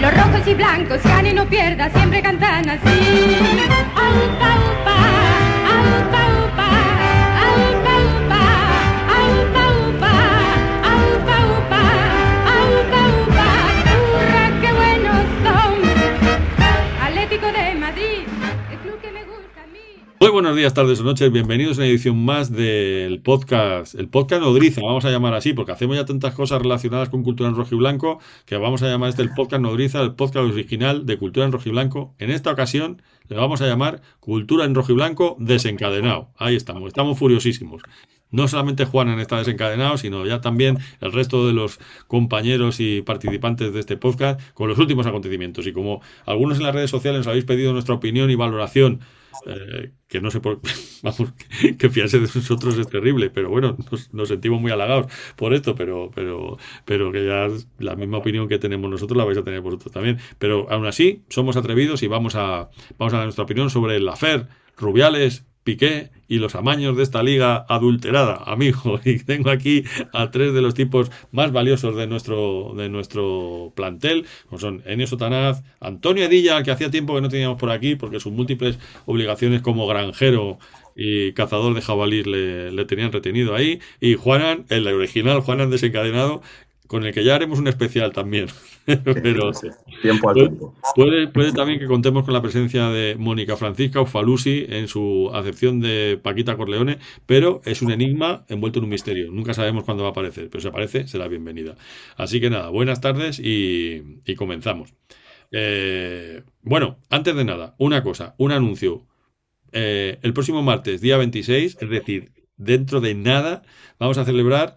Los rojos y blancos ganen o pierda, siempre cantan así. Buenos días, tardes o noches, bienvenidos a una edición más del podcast, el podcast Nodriza, vamos a llamar así, porque hacemos ya tantas cosas relacionadas con cultura en rojo y blanco, que vamos a llamar este el podcast Nodriza, el podcast original de cultura en rojo y blanco. En esta ocasión le vamos a llamar Cultura en rojo y blanco desencadenado. Ahí estamos, estamos furiosísimos. No solamente Juanan está desencadenado, sino ya también el resto de los compañeros y participantes de este podcast con los últimos acontecimientos. Y como algunos en las redes sociales nos habéis pedido nuestra opinión y valoración eh, que no sé por vamos, que fiarse de nosotros es terrible, pero bueno, nos, nos, sentimos muy halagados por esto, pero, pero, pero que ya la misma opinión que tenemos nosotros la vais a tener vosotros también. Pero aún así, somos atrevidos y vamos a, vamos a dar nuestra opinión sobre el afer Rubiales, Y los amaños de esta liga adulterada, amigo. Y tengo aquí a tres de los tipos más valiosos de nuestro, de nuestro plantel, como son Enio Sotanaz, Antonio Edilla, que hacía tiempo que no teníamos por aquí, porque sus múltiples obligaciones como granjero y cazador de jabalís le, le tenían retenido ahí, y Juanan, el original Juanan desencadenado, con el que ya haremos un especial también. Pero Sí, tiempo al puede, tiempo. puede- puede también que contemos con la presencia de Mónica Francisca Ufalusi en su acepción de Paquita Corleone, pero es un enigma envuelto en un misterio. Nunca sabemos cuándo va a aparecer, pero si aparece, será bienvenida. Así que nada, buenas tardes y, y comenzamos. Eh, bueno, antes de nada, una cosa, un anuncio. Eh, el próximo martes, día 26, es decir, dentro de nada, vamos a celebrar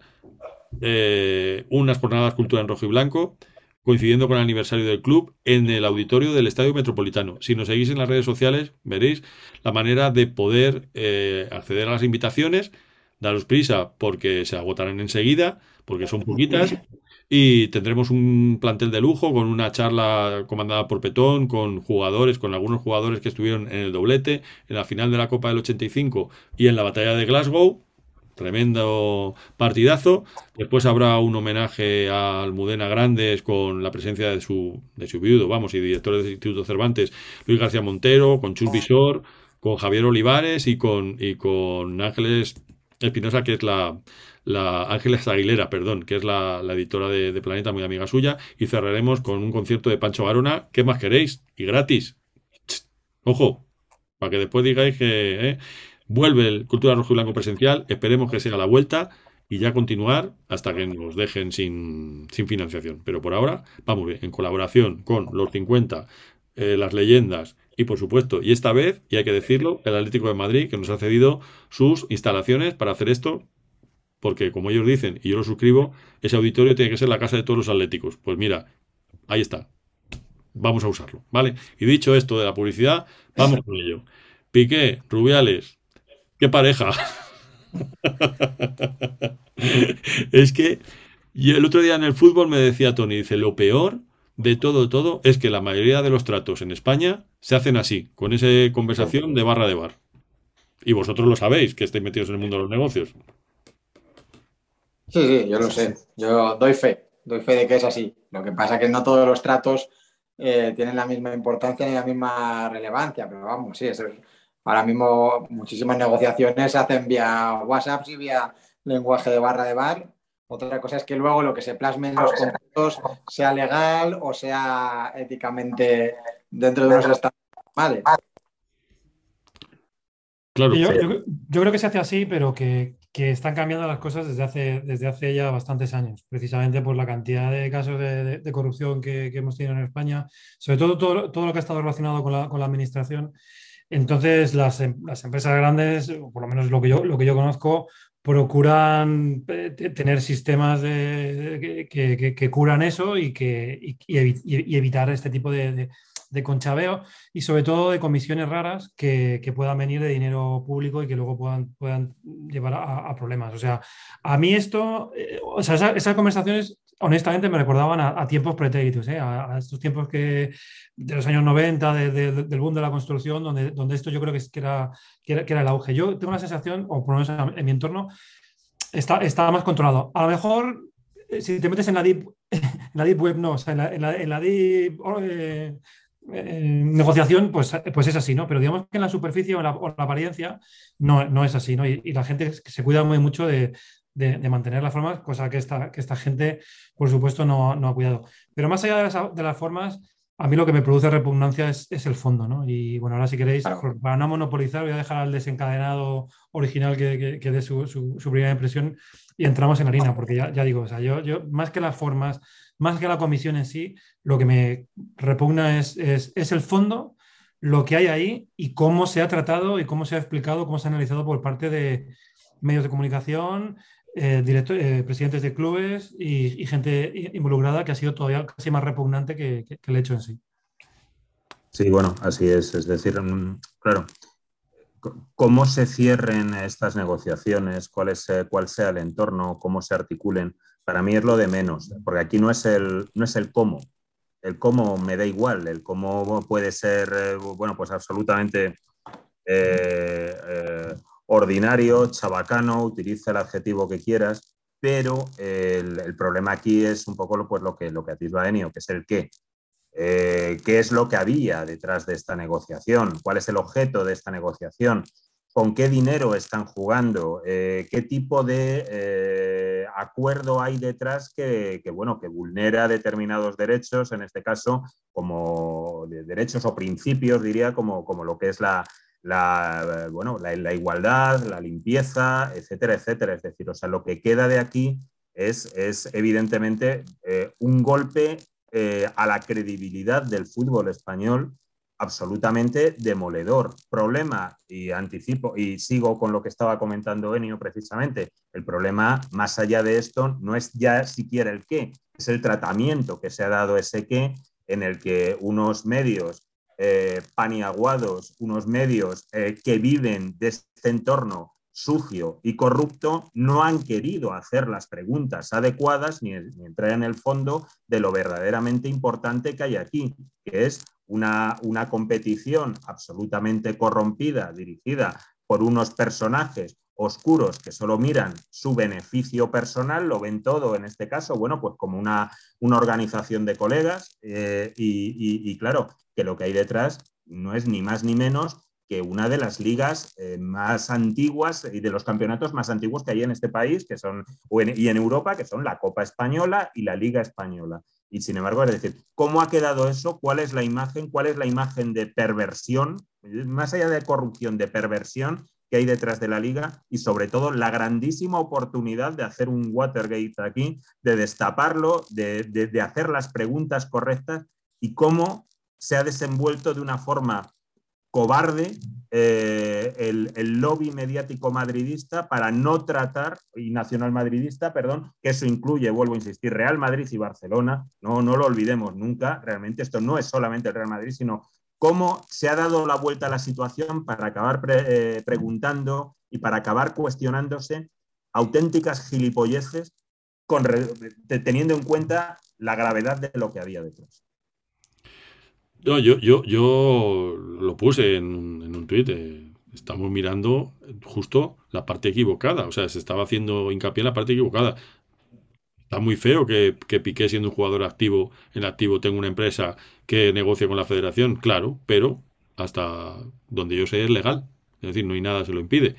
eh, unas jornadas cultura en rojo y blanco, coincidiendo con el aniversario del club, en el auditorio del Estadio Metropolitano. Si nos seguís en las redes sociales, veréis la manera de poder eh, acceder a las invitaciones. Daros prisa porque se agotarán enseguida, porque son poquitas. Y tendremos un plantel de lujo con una charla comandada por Petón, con jugadores, con algunos jugadores que estuvieron en el doblete, en la final de la Copa del 85 y en la batalla de Glasgow. Tremendo partidazo. Después habrá un homenaje a Almudena Grandes con la presencia de su, de su viudo, vamos, y director del Instituto Cervantes, Luis García Montero, con Chus Visor, con Javier Olivares y con, y con Ángeles Espinosa, que es la, la Ángeles Aguilera, perdón, que es la, la editora de, Planeta, muy amiga suya, y cerraremos con un concierto de Pancho Barona. ¿Qué más queréis? Y gratis. Ojo, para que después digáis que eh, vuelve el Cultura Rojo y Blanco presencial, esperemos que sea la vuelta y ya continuar hasta que nos dejen sin, sin financiación. Pero por ahora, vamos bien, en colaboración con los 50, eh, las leyendas y por supuesto, y esta vez, y hay que decirlo, el Atlético de Madrid que nos ha cedido sus instalaciones para hacer esto porque como ellos dicen, y yo lo suscribo, ese auditorio tiene que ser la casa de todos los atléticos. Pues mira, ahí está. Vamos a usarlo, ¿vale? Y dicho esto de la publicidad, vamos con ello. Piqué, Rubiales, qué pareja. es que y el otro día en el fútbol me decía Tony, dice, lo peor de todo, todo, es que la mayoría de los tratos en España se hacen así, con esa conversación de barra de bar. Y vosotros lo sabéis, que estáis metidos en el mundo de los negocios. Sí, sí, yo lo sé. Yo doy fe, doy fe de que es así. Lo que pasa es que no todos los tratos eh, tienen la misma importancia ni la misma relevancia, pero vamos, sí, eso es- ahora mismo muchísimas negociaciones se hacen vía WhatsApp y vía lenguaje de barra de bar. Otra cosa es que luego lo que se plasme en los contratos sea legal o sea éticamente dentro de unos estándares normales. Claro, Y Yo, yo- yo creo que se hace así, pero que, que están cambiando las cosas desde hace, desde hace ya bastantes años, precisamente por la cantidad de casos de, de- de corrupción que, que hemos tenido en España, sobre todo todo, todo lo que ha estado relacionado con la, con la administración. Entonces, las, em- las empresas grandes, o por lo menos lo que yo, lo que yo conozco, procuran eh, te- tener sistemas que, que- curan eso y, que, y, y evi- y evitar este tipo de, de- conchabeo y sobre todo de comisiones raras que, que puedan venir de dinero público y que luego puedan, puedan llevar a, problemas. O sea, a mí esto, eh, o sea, esa- esas conversaciones honestamente me recordaban a, tiempos pretéritos, ¿eh? a, estos tiempos que, de los años 90, de- de- del boom de la construcción, donde, donde esto yo creo que, era, que, era, el auge. Yo tengo la sensación, o por lo menos en mi entorno, está, está más controlado. A lo mejor si te metes en la deep, la deep web, no, o sea, en la, en deep eh, eh, negociación, pues, pues es así, ¿no? Pero digamos que en la superficie o la, o la apariencia no, no es así, ¿no? Y la gente se cuida muy mucho de, de, de, mantener las formas, cosa que esta, que esta gente, por supuesto, no, no ha cuidado. Pero más allá de las, de las, formas, a mí lo que me produce repugnancia es, es el fondo, ¿no? Y bueno, ahora si queréis, claro. para no monopolizar, voy a dejar al desencadenado original que, que, que dé su, su, su, primera impresión y entramos en harina, porque ya, ya digo, o sea, yo, yo más que las formas, más que la comisión en sí, lo que me repugna es, es, es el fondo, lo que hay ahí y cómo se ha tratado y cómo se ha explicado, cómo se ha analizado por parte de medios de comunicación, eh, eh, presidentes de clubes y, gente involucrada que ha sido todavía casi más repugnante que, el hecho en sí. Sí, bueno, así es. Es decir, claro, cómo se cierren estas negociaciones, cuál, es, eh, cuál sea el entorno, cómo se articulen, para mí es lo de menos, porque aquí no es el, no es el cómo. El cómo me da igual, el cómo puede ser, eh, bueno, pues absolutamente ordinario, chabacano, utiliza el adjetivo que quieras, pero el, problema aquí es un poco pues, lo, que, lo que atisba Enio, que es el qué. Eh, ¿Qué es lo que había detrás de esta negociación? ¿Cuál es el objeto de esta negociación? ¿Con qué dinero están jugando? Eh, ¿Qué tipo de eh, acuerdo hay detrás que, que, bueno, que vulnera determinados derechos, en este caso, como de derechos o principios, diría, como, como lo que es la, la, bueno, la, igualdad, la limpieza, etcétera, etcétera. Es decir, o sea, lo que queda de aquí es, es evidentemente eh, un golpe eh, a la credibilidad del fútbol español absolutamente demoledor. Problema, y anticipo, y sigo con lo que estaba comentando Enio precisamente, el problema más allá de esto no es ya siquiera el qué, es el tratamiento que se ha dado ese qué en el que unos medios eh, paniaguados, unos medios eh, que viven de este entorno sucio y corrupto no han querido hacer las preguntas adecuadas ni, ni, entrar en el fondo de lo verdaderamente importante que hay aquí, que es una, una competición absolutamente corrompida, dirigida por unos personajes oscuros que solo miran su beneficio personal, lo ven todo en este caso, bueno, pues como una, una organización de colegas eh, y, claro, que lo que hay detrás no es ni más ni menos que una de las ligas eh, más antiguas y de los campeonatos más antiguos que hay en este país que son, y en Europa, que son la Copa Española y la Liga Española. Y sin embargo, es decir, ¿cómo ha quedado eso? ¿Cuál es la imagen? ¿Cuál es la imagen de perversión? Más allá de corrupción, de perversión que hay detrás de la liga y sobre todo la grandísima oportunidad de hacer un Watergate aquí, de destaparlo, de, de, hacer las preguntas correctas y cómo se ha desenvuelto de una forma cobarde eh, el, el, lobby mediático madridista para no tratar, y nacional madridista, perdón, que eso incluye, vuelvo a insistir, Real Madrid y Barcelona, no, no lo olvidemos nunca, realmente esto no es solamente el Real Madrid, sino cómo se ha dado la vuelta a la situación para acabar eh, preguntando y para acabar cuestionándose auténticas gilipolleces teniendo en cuenta la gravedad de lo que había detrás. No, yo, yo, yo lo puse en, en un tuit. Eh, estamos mirando justo la parte equivocada. O sea, se estaba haciendo hincapié en la parte equivocada. Está muy feo que, que Piqué, siendo un jugador activo, en activo tenga una empresa que negocie con la federación, claro, pero hasta donde yo sé es legal. Es decir, no hay nada que se lo impide.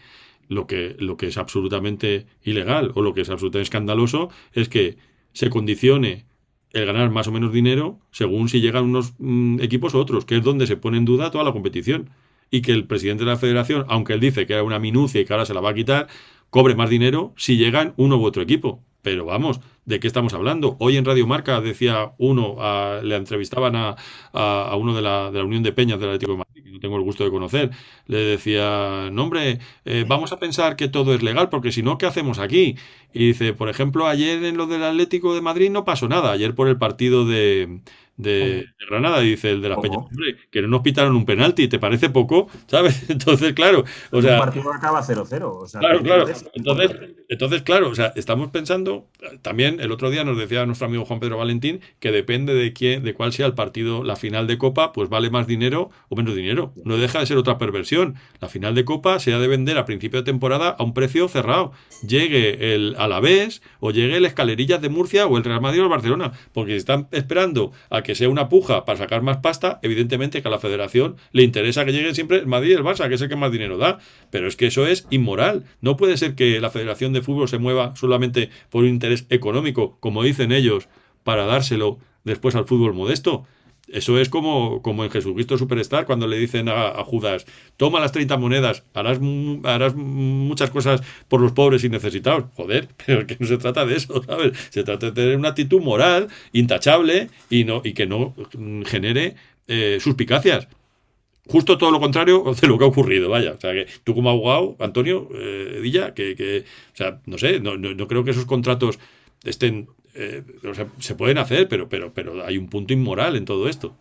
Lo que, lo que es absolutamente ilegal o lo que es absolutamente escandaloso es que se condicione el ganar más o menos dinero según si llegan unos mm, equipos u otros, que es donde se pone en duda toda la competición. Y que el presidente de la federación, aunque él dice que era una minucia y que ahora se la va a quitar, cobre más dinero si llegan uno u otro equipo. Pero vamos, ¿de qué estamos hablando? Hoy en Radio Marca decía uno, le entrevistaban a, a, a uno de la, de la, Unión de Peñas del Atlético de Madrid, que no tengo el gusto de conocer, le decía, no hombre, eh, vamos a pensar que todo es legal, porque si no, ¿qué hacemos aquí? Y dice, por ejemplo, ayer en lo del Atlético de Madrid no pasó nada, ayer por el partido de, de, de, Granada, dice el de las Peñas, que no nos pitaron un penalti, ¿te parece poco? ¿Sabes? Entonces, claro, o sea... Un partido acaba 0-0. O sea, claro, claro. Entonces, entonces, claro, o sea, estamos pensando, también el otro día nos decía nuestro amigo Juan Pedro Valentín que depende de quién, de cuál sea el partido, la final de Copa, pues vale más dinero o menos dinero. dinero. No deja de ser otra perversión. La final de Copa se ha de vender a principio de temporada a un precio cerrado. Llegue el Alavés o llegue el Escalerillas de Murcia o el Real Madrid o el Barcelona. Porque si están esperando a que sea una puja para sacar más pasta, evidentemente que a la federación le interesa que llegue siempre el Madrid y el Barça, que es el que más dinero da. Pero es que eso es inmoral. No puede ser que la Federación de Fútbol se mueva solamente por un interés económico, como dicen ellos, para dárselo después al fútbol modesto. Eso es como, como en Jesucristo Superstar, cuando le dicen a, Judas, toma las 30 monedas, harás, harás muchas cosas por los pobres y necesitados. Joder, pero que no se trata de eso, ¿sabes? Se trata de tener una actitud moral, intachable, y, no, y que no genere eh, suspicacias. Justo todo lo contrario de lo que ha ocurrido, vaya. O sea, que tú como abogado, Antonio eh, Dilla, que, que, o sea, no sé, no, no creo que esos contratos estén eh, se pueden hacer, pero, pero, pero hay un punto inmoral en todo esto.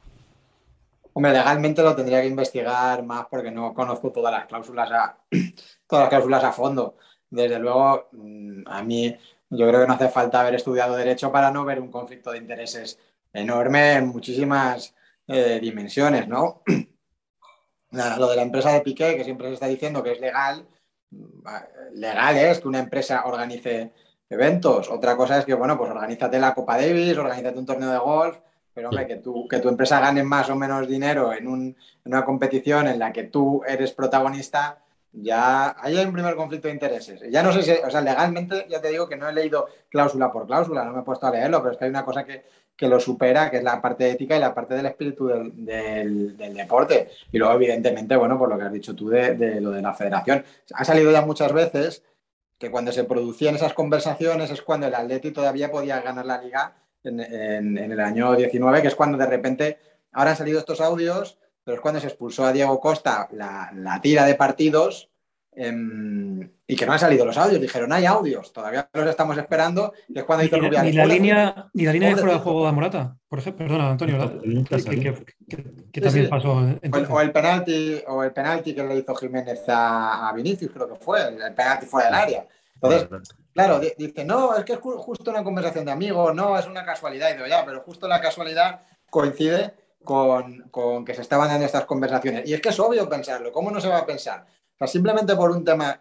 Hombre, legalmente lo tendría que investigar más porque no conozco todas las cláusulas a, todas las cláusulas a fondo. Desde luego, mm, a mí yo creo que no hace falta haber estudiado derecho para no ver un conflicto de intereses enorme en muchísimas eh, dimensiones, ¿no? Lo de la empresa de Piqué, que siempre se está diciendo que es legal, mm, legal es que una empresa organice eventos. Otra cosa es que, bueno, pues organízate la Copa Davis, organízate un torneo de golf, pero hombre, que tu, que tu empresa gane más o menos dinero en, un, en una competición en la que tú eres protagonista, ya hay un primer conflicto de intereses. Ya no sé si, o sea, legalmente ya te digo que no he leído cláusula por cláusula, no me he puesto a leerlo, pero es que hay una cosa que, que lo supera, que es la parte ética y la parte del espíritu del, del, deporte. Y luego, evidentemente, bueno, por lo que has dicho tú de lo de la federación. Ha salido ya muchas veces que cuando se producían esas conversaciones es cuando el Atleti todavía podía ganar la liga en, el año 19, que es cuando de repente, ahora han salido estos audios, pero es cuando se expulsó a Diego Costa la, tira de partidos em, y que no han salido los audios. Dijeron, hay audios, todavía los estamos esperando, que es cuando hizo ni, ni la línea Ni la línea de fuera de juego de Morata, por ejemplo, perdona, Antonio, que, también pasó. O el, penalti, o el penalti que le hizo Jiménez a, Vinicius, creo que fue, el, penalti fuera del área. Entonces, claro, dice, no, es que es justo una conversación de amigos, no, es una casualidad. Y digo, ya, pero justo la casualidad coincide con, con, que se estaban dando estas conversaciones. Y es que es obvio pensarlo, ¿cómo no se va a pensar? Sea, simplemente por un tema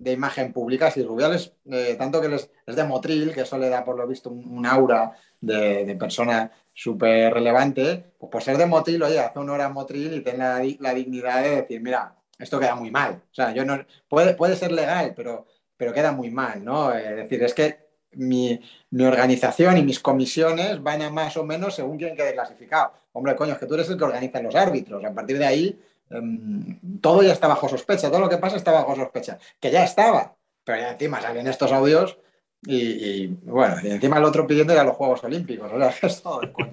de imagen pública, si Rubiales, eh, tanto que es de Motril, que eso le da por lo visto un, aura de, persona súper relevante, pues por ser de Motril, oye, hace honor a Motril y tener la, dignidad de decir, mira, esto queda muy mal. O sea, yo no, puede, puede ser legal, pero, pero queda muy mal, ¿no? Es decir, es que mi, mi, organización y mis comisiones van más o menos según quien quede clasificado. Hombre, coño, es que tú eres el que organiza los árbitros. A partir de ahí, em, todo ya está bajo sospecha. Todo lo que pasa está bajo sospecha. Que ya estaba. Pero ya encima salen estos audios y, bueno, y encima el otro pidiendo ir a los Juegos Olímpicos. O sea, es todo el coño.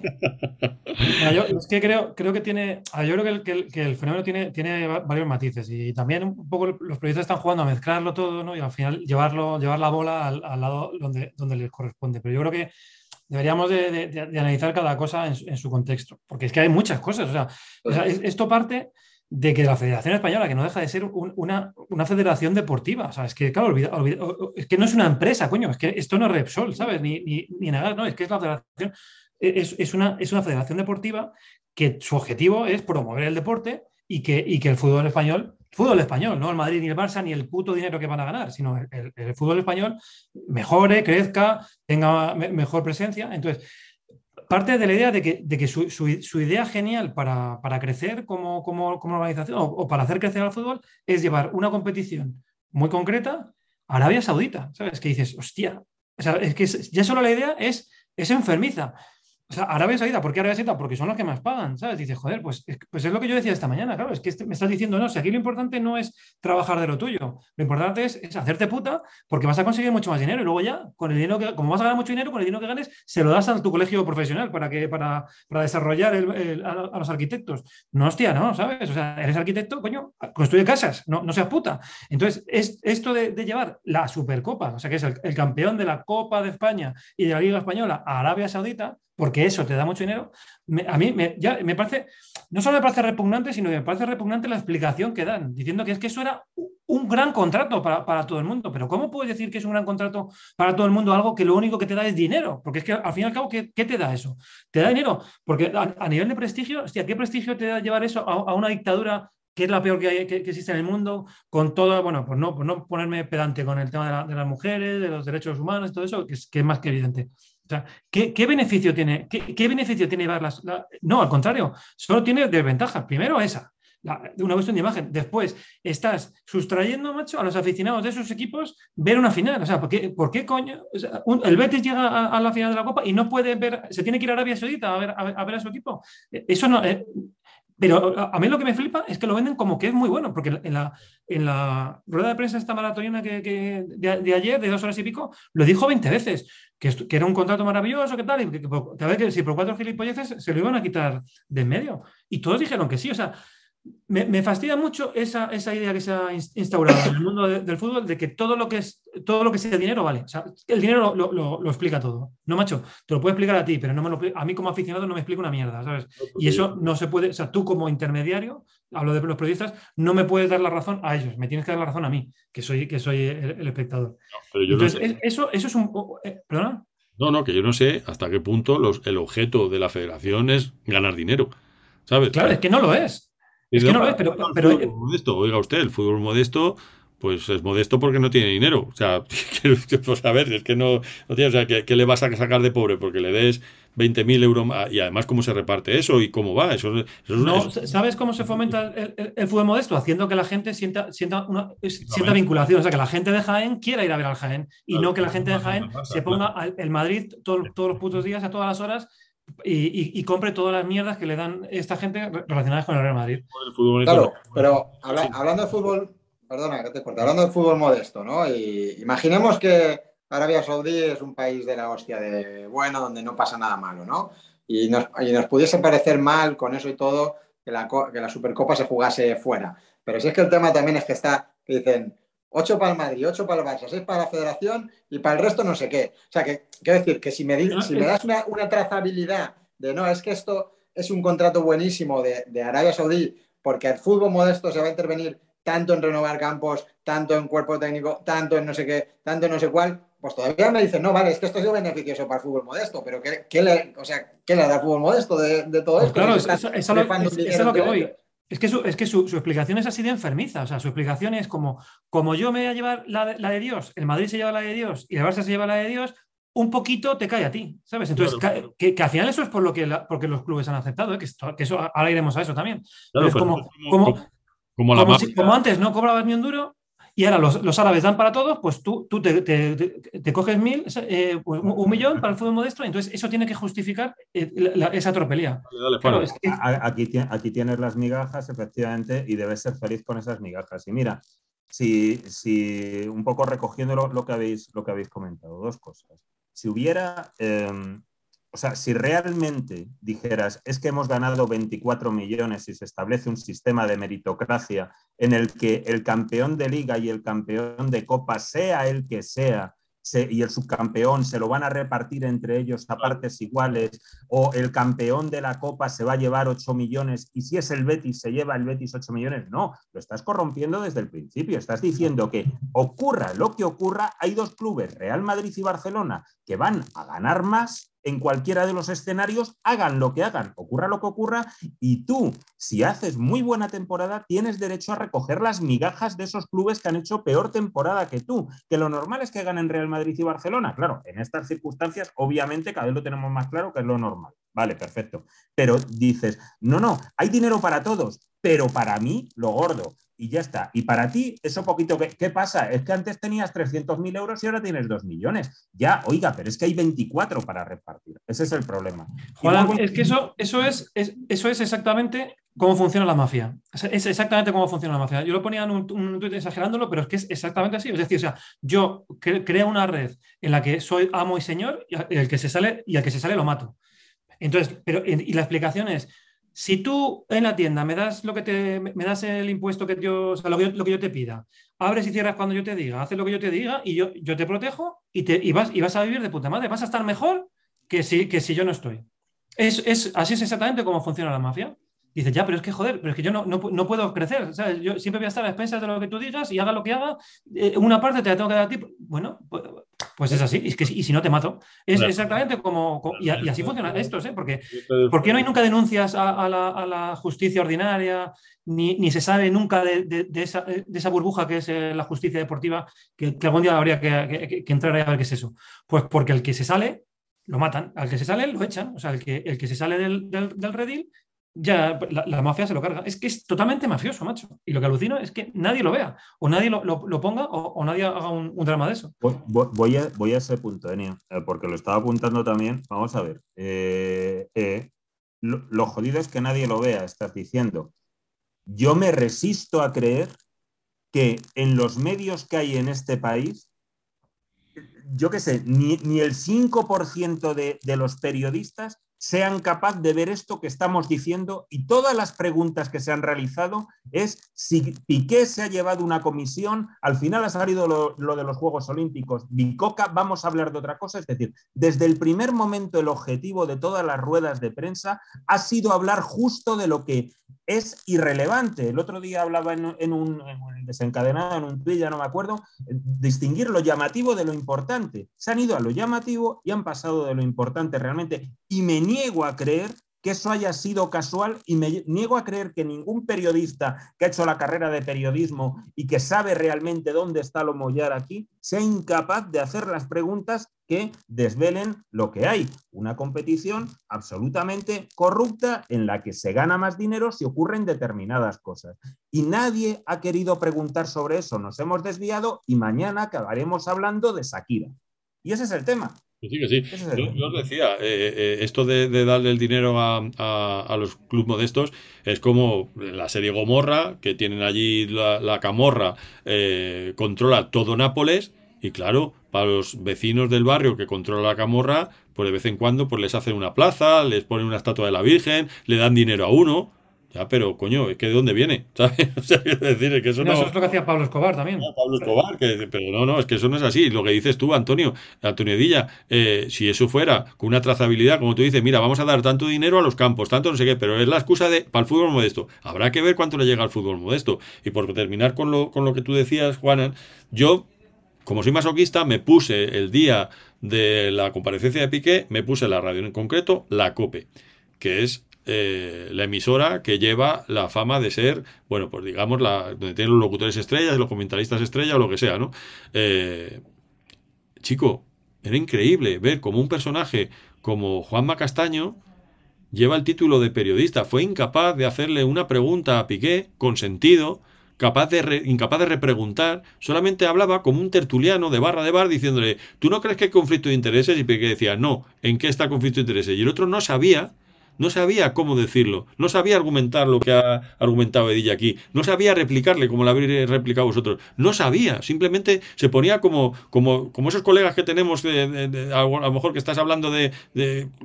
yo es que creo, creo que tiene. Yo creo que el, que el, fenómeno tiene, tiene varios matices. Y también un poco los periodistas están jugando a mezclarlo todo, ¿no? Y al final llevarlo, llevar la bola al, lado donde, donde les corresponde. Pero yo creo que deberíamos de, de, analizar cada cosa en, en, su contexto. Porque es que hay muchas cosas. O sea, o sea esto parte de que la Federación Española, que no deja de ser una, federación deportiva, o es que, claro, es que no es una empresa, coño, es que esto no es Repsol, ¿sabes? Ni, ni, nada, no, es que es la federación, es, una, es una federación deportiva que su objetivo es promover el deporte y que, y que el fútbol español, fútbol español, no el Madrid ni el Barça ni el puto dinero que van a ganar, sino el, fútbol español mejore, crezca, tenga mejor presencia. Entonces, parte de la idea de que, su, idea genial para, crecer como, organización o, para hacer crecer al fútbol es llevar una competición muy concreta a Arabia Saudita, ¿sabes? Que dices, hostia, es que ya solo la idea es, es enfermiza. O sea, Arabia Saudita, ¿por qué Arabia Saudita? Porque son los que más pagan, ¿sabes? Dices, joder, pues, pues es lo que yo decía esta mañana, claro, es que este, me estás diciendo, no, si aquí lo importante no es trabajar de lo tuyo, lo importante es, hacerte puta porque vas a conseguir mucho más dinero y luego ya, con el dinero que, como vas a ganar mucho dinero, con el dinero que ganes, se lo das a tu colegio profesional para, que, para, para desarrollar a, los arquitectos. No, hostia, no, ¿sabes? O sea, eres arquitecto, coño, construye casas, no, seas puta. Entonces, es esto de, llevar la Supercopa, o sea, que es el campeón de la Copa de España y de la Liga Española a Arabia Saudita, porque eso te da mucho dinero, a mí me, parece, no solo me parece repugnante, sino que me parece repugnante la explicación que dan, diciendo que es que eso era un gran contrato para, para, todo el mundo. Pero ¿cómo puedes decir que es un gran contrato para todo el mundo algo que lo único que te da es dinero? Porque es que al fin y al cabo, ¿qué, qué te da eso? Te da dinero. Porque a, nivel de prestigio, hostia, ¿qué prestigio te da llevar eso a, una dictadura que es la peor que, hay, que, existe en el mundo, con todo, bueno, pues no, pues no ponerme pedante con el tema de, la, de, las mujeres, de los derechos humanos, todo eso, es, que es más que evidente. O sea, ¿qué, beneficio tiene? ¿Qué, ¿Qué, beneficio tiene llevar las.? La... no, al contrario, solo tiene desventajas. Primero, esa, una cuestión de imagen. Después, estás sustrayendo, macho, a los aficionados de esos equipos ver una final. O sea, ¿por qué, por qué coño? El Betis llega a, la final de la Copa y no puede ver, se tiene que ir a Arabia Saudita a ver a, ver, a, su equipo. Eso no. Eh, pero a mí lo que me flipa es que lo venden como que es muy bueno, porque en la, en la rueda de prensa esta maratoniana que, que de, ayer, de dos horas y pico, lo dijo 20 veces, que, que era un contrato maravilloso, que tal, y que, que, que, que si por cuatro gilipolleces se lo iban a quitar de en medio. Y todos dijeron que sí, o sea, me, me, fastidia mucho esa, esa, idea que se ha instaurado en el mundo de, del fútbol de que todo lo que es todo lo que sea dinero vale. O sea, el dinero lo, lo, lo, explica todo. No, macho, te lo puedo explicar a ti, pero no me lo, a mí como aficionado no me explica una mierda, ¿sabes? Y eso no se puede, o sea, tú como intermediario, hablo de los periodistas, no me puedes dar la razón a ellos, me tienes que dar la razón a mí, que soy, que soy el, el espectador. No, Entonces, no sé. eso, eso es un... Eh, ¿Perdona? No, no, que yo no sé hasta qué punto los, el objeto de la federación es ganar dinero. ¿Sabes? Claro, es que no lo es. Es que no lo es, pero, pero... Modesto. Oiga usted, el fútbol modesto, pues es modesto porque no tiene dinero. O sea, pues a ver, es que no, no tiene, o sea, ¿qué, ¿qué, le vas a sacar de pobre? Porque le des 20.000 euros y además cómo se reparte eso y cómo va. Eso, eso no, eso... ¿Sabes cómo se fomenta el, el, el, fútbol modesto? Haciendo que la gente sienta, sienta, una, sienta vinculación. O sea, que la gente de Jaén quiera ir a ver al Jaén y claro, no que la gente de Jaén pasa, se ponga claro. el Madrid todo, todos los putos días, a todas las horas y, y, y, compre todas las mierdas que le dan esta gente relacionadas con el Real Madrid. El claro, pero habla, hablando de fútbol, perdona que te corte, hablando de fútbol modesto, ¿no? Y imaginemos que Arabia Saudí es un país de la hostia de bueno, donde no pasa nada malo, ¿no? Y nos, y nos pudiese parecer mal con eso y todo que la, que la Supercopa se jugase fuera. Pero si es que el tema también es que está, que dicen, 8 para el Madrid, 8 para el Barça, 6 para la Federación y para el resto no sé qué. O sea, que quiero decir que si me, si me das una, una, trazabilidad de no, es que esto es un contrato buenísimo de, de, Arabia Saudí porque el fútbol modesto se va a intervenir tanto en renovar campos, tanto en cuerpo técnico, tanto en no sé qué, tanto en no sé cuál, pues todavía me dicen, no, vale, es que esto es beneficioso para el fútbol modesto, pero ¿qué, qué le, o sea, ¿qué le da al fútbol modesto de, de todo pues esto? Claro, es, es, es, es, es a lo que voy. Es que, su, es que su, su, explicación es así de enfermiza. O sea, su explicación es como, como yo me voy a llevar la, la, de Dios, el Madrid se lleva la de Dios y el Barça se lleva la de Dios, un poquito te cae a ti, ¿sabes? Entonces, claro, que, que, al final eso es por lo que la, porque los clubes han aceptado, ¿eh? que, esto, que, eso ahora iremos a eso también. Claro, es como, como, como, como, si, como, antes no cobrabas ni un duro, y ahora los, los, árabes dan para todos, pues tú, tú te, te, te, te coges mil, eh, un, un, millón para el fútbol modesto, entonces eso tiene que justificar eh, la, esa tropelía. Dale, dale, claro, es que... aquí, aquí tienes las migajas, efectivamente, y debes ser feliz con esas migajas. Y mira, si, si un poco recogiendo lo, lo, que habéis, lo que habéis comentado, dos cosas. Si hubiera eh, o sea, si realmente dijeras, es que hemos ganado 24 millones y se establece un sistema de meritocracia en el que el campeón de liga y el campeón de copa, sea el que sea, se, y el subcampeón se lo van a repartir entre ellos a partes iguales, o el campeón de la Copa se va a llevar 8 millones, y si es el Betis, se lleva el Betis 8 millones. No, lo estás corrompiendo desde el principio. Estás diciendo que ocurra lo que ocurra, hay dos clubes, Real Madrid y Barcelona, que van a ganar más en cualquiera de los escenarios, hagan lo que hagan, ocurra lo que ocurra, y tú, si haces muy buena temporada, tienes derecho a recoger las migajas de esos clubes que han hecho peor temporada que tú, que lo normal es que ganen Real Madrid y Barcelona. Claro, en estas circunstancias, obviamente, cada vez lo tenemos más claro que es lo normal. Vale, perfecto. Pero dices, no, no, hay dinero para todos, pero para mí, lo gordo, y ya está. Y para ti, eso poquito, ¿qué, qué pasa? Es que antes tenías 300.000 euros y ahora tienes 2 millones. Ya, oiga, pero es que hay 24 para repartir. Ese es el problema. Luego... es que eso, eso, es, es, eso es exactamente cómo funciona la mafia. Es exactamente cómo funciona la mafia. Yo lo ponía en un, un tweet exagerándolo, pero es que es exactamente así. Es decir, o sea, yo cre creo una red en la que soy amo y señor y el que se sale, y al que se sale lo mato. Entonces, pero, y la explicación es si tú en la tienda me das lo que te me das el impuesto que yo, lo, que yo, lo que yo te pida, abres y cierras cuando yo te diga, haces lo que yo te diga y yo, yo te protejo y, te, y, vas, y vas a vivir de puta madre, vas a estar mejor que si, que si yo no estoy. Es, es, así es exactamente cómo funciona la mafia. Dices, ya, pero es que joder, pero es que yo no, no, no puedo crecer. ¿sabes? Yo siempre voy a estar a expensas de lo que tú digas y haga lo que haga. eh, una parte te la tengo que dar a ti. Bueno, pues, pues es así. Y, es que, y si no te mato. Es Claro. exactamente como. como- y, así funciona esto, ¿eh? Porque ¿Por qué no hay nunca denuncias a, a la, a la justicia ordinaria, ni, ni se sabe nunca de, de- de esa, de esa burbuja que es eh, la justicia deportiva, que, que algún día habría que, que- que entrar a ver qué es eso? Pues porque el que se sale, lo matan, al que se sale, lo echan, o sea, el que, el que se sale del, del, del redil, ya la, la mafia se lo carga. Es que es totalmente mafioso, macho. Y lo que alucino es que nadie lo vea, o nadie lo, lo- ponga, o, nadie haga un, drama de eso. Voy, a, voy a ese punto, Enio, eh, porque lo estaba apuntando también. Vamos a ver. eh, eh, lo, lo jodido es que nadie lo vea, estás diciendo. Yo me resisto a creer que en los medios que hay en este país, yo qué sé, ni, ni el 5% de, de los periodistas sean capaces de ver esto que estamos diciendo y todas las preguntas que se han realizado es si Piqué se ha llevado una comisión, al final ha salido lo, de los Juegos Olímpicos, Bicoca, vamos a hablar de otra cosa, es decir, desde el primer momento el objetivo de todas las ruedas de prensa ha sido hablar justo de lo que es irrelevante. El otro día hablaba en, un en un desencadenado, en un tuit, ya no me acuerdo, distinguir lo llamativo de lo importante. Se han ido a lo llamativo y han pasado de lo importante realmente. Y me niego a creer que eso haya sido casual y me niego a creer que ningún periodista que ha hecho la carrera de periodismo y que sabe realmente dónde está lo mollar aquí sea incapaz de hacer las preguntas que desvelen lo que hay. Una competición absolutamente corrupta en la que se gana más dinero si ocurren determinadas cosas. Y nadie ha querido preguntar sobre eso. Nos hemos desviado y mañana acabaremos hablando de Shakira. Y ese es el tema. Que sí, que sí. Yo, os decía, eh, eh, esto de, de darle el dinero a, a- a los clubes modestos es como la serie Gomorra, que tienen allí la, la camorra, eh, controla todo Nápoles, y claro, para los vecinos del barrio que controla la camorra, pues de vez en cuando pues les hacen una plaza, les ponen una estatua de la Virgen, le dan dinero a uno. Ya, pero coño, es que de dónde viene, ¿sabes? O sea, quiero decir, es que eso No, no. Eso es lo que hacía Pablo Escobar también. No, Pablo Escobar, que- pero no, no, es que eso no es así. Lo que dices tú, Antonio, Antonio Dilla, eh, si eso fuera con una trazabilidad, como tú dices, mira, vamos a dar tanto dinero a los campos, tanto no sé qué, pero es la excusa de para el fútbol modesto. Habrá que ver cuánto le llega al fútbol modesto. Y por terminar con lo, con lo que tú decías, Juanan, yo, como soy masoquista, me puse el día de la comparecencia de Piqué, me puse la radio, en concreto la COPE, que es eh, la emisora que lleva la fama de ser, bueno, pues digamos, la, donde tienen los locutores estrellas, los comentaristas estrellas o lo que sea, ¿no? Eh, chico, era increíble ver cómo un personaje como Juanma Castaño lleva el título de periodista. Fue incapaz de hacerle una pregunta a Piqué con sentido, capaz de incapaz de repreguntar, solamente hablaba como un tertuliano de barra de bar diciéndole, ¿tú no crees que hay conflicto de intereses? Y Piqué decía, no, ¿en qué está conflicto de intereses? Y el otro no sabía no sabía cómo decirlo, no sabía argumentar lo que ha argumentado Edilla aquí, no sabía replicarle como lo habréis replicado vosotros, no sabía, simplemente se ponía como, como, como esos colegas que tenemos, de, a lo mejor que estás hablando de,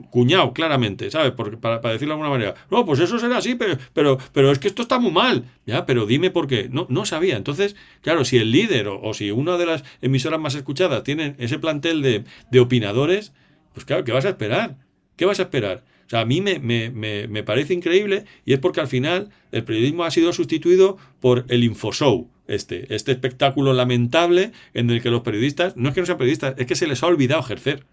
cuñado, claramente, ¿sabes? Porque, para, decirlo de alguna manera, no, pues eso será así, pero, pero, pero es que esto está muy mal, ya, pero dime por qué, no, no sabía. Entonces, claro, si el líder o, si una de las emisoras más escuchadas tiene ese plantel de opinadores, pues claro, ¿qué vas a esperar? ¿Qué vas a esperar? O sea, a mí me, me, me, me parece increíble y es porque al final el periodismo ha sido sustituido por el infoshow, este, este espectáculo lamentable en el que los periodistas, no es que no sean periodistas, es que se les ha olvidado ejercer.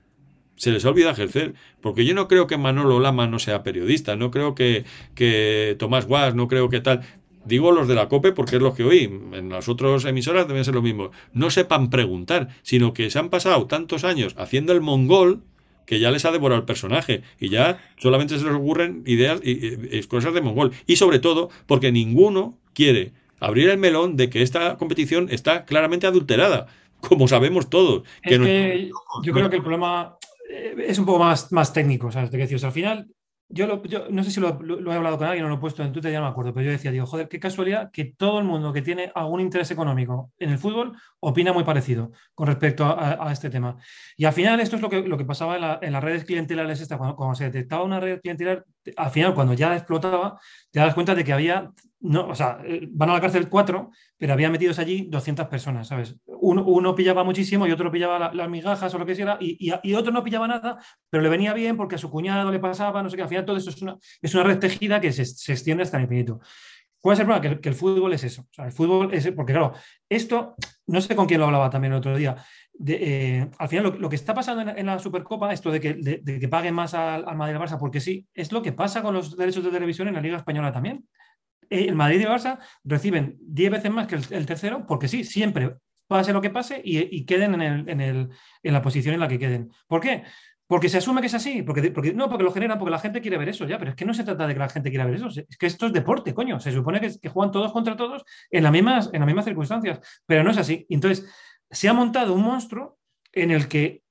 Se les ha olvidado ejercer. Porque yo no creo que Manolo Lama no sea periodista, no creo que, que Tomás Guas, no creo que tal. Digo los de la COPE porque es lo que oí. En las otras emisoras deben ser lo mismo. No sepan preguntar, sino que se han pasado tantos años haciendo el mongol que ya les ha devorado el personaje y ya solamente se les ocurren ideas y, y- y cosas de mongol. Y sobre todo porque ninguno quiere abrir el melón de que esta competición está claramente adulterada, como sabemos todos. Es no- que yo creo que el problema eh, es un poco más, más técnico, ¿sabes? Decir, o sea, al final, yo, no sé si lo, he hablado con alguien o lo he puesto en Twitter, ya no me acuerdo, pero yo decía, digo, joder, qué casualidad que todo el mundo que tiene algún interés económico en el fútbol opina muy parecido con respecto a, este tema. Y al final esto es lo que, lo que pasaba en, la- las redes clientelares, esta, cuando, cuando se detectaba una red clientelar, al final cuando ya explotaba, te das cuenta de que había no, o sea, eh, van a la cárcel cuatro, pero había metidos allí 200 personas, ¿sabes? Uno, uno pillaba muchísimo y otro pillaba las migajas o lo que sea, y, y, otro no pillaba nada, pero le venía bien porque a su cuñado le pasaba, no sé qué, al final todo eso es una, es una red tejida que se, extiende hasta el infinito. ¿Cuál es el problema? Que, el fútbol es eso. El fútbol es. Porque, claro, esto, no sé con quién lo hablaba también el otro día. Eh, al final, lo, que está pasando en, la Supercopa, esto de que, de, que paguen más al, al Madrid y al Barça, porque sí, es lo que pasa con los derechos de televisión en la Liga Española también. Eh, el Madrid y el Barça reciben 10 veces más que el, tercero, porque sí, siempre pase lo que pase y, queden en, la posición en la que queden. ¿Por qué? Porque se asume que es así, porque, no, porque lo generan, porque la gente quiere ver eso ya, pero es que no se trata de que la gente quiera ver eso, es que esto es deporte, coño, se supone que, que juegan todos contra todos en, las mismas, en las mismas circunstancias, pero no es así. Entonces, se ha montado un monstruo en el que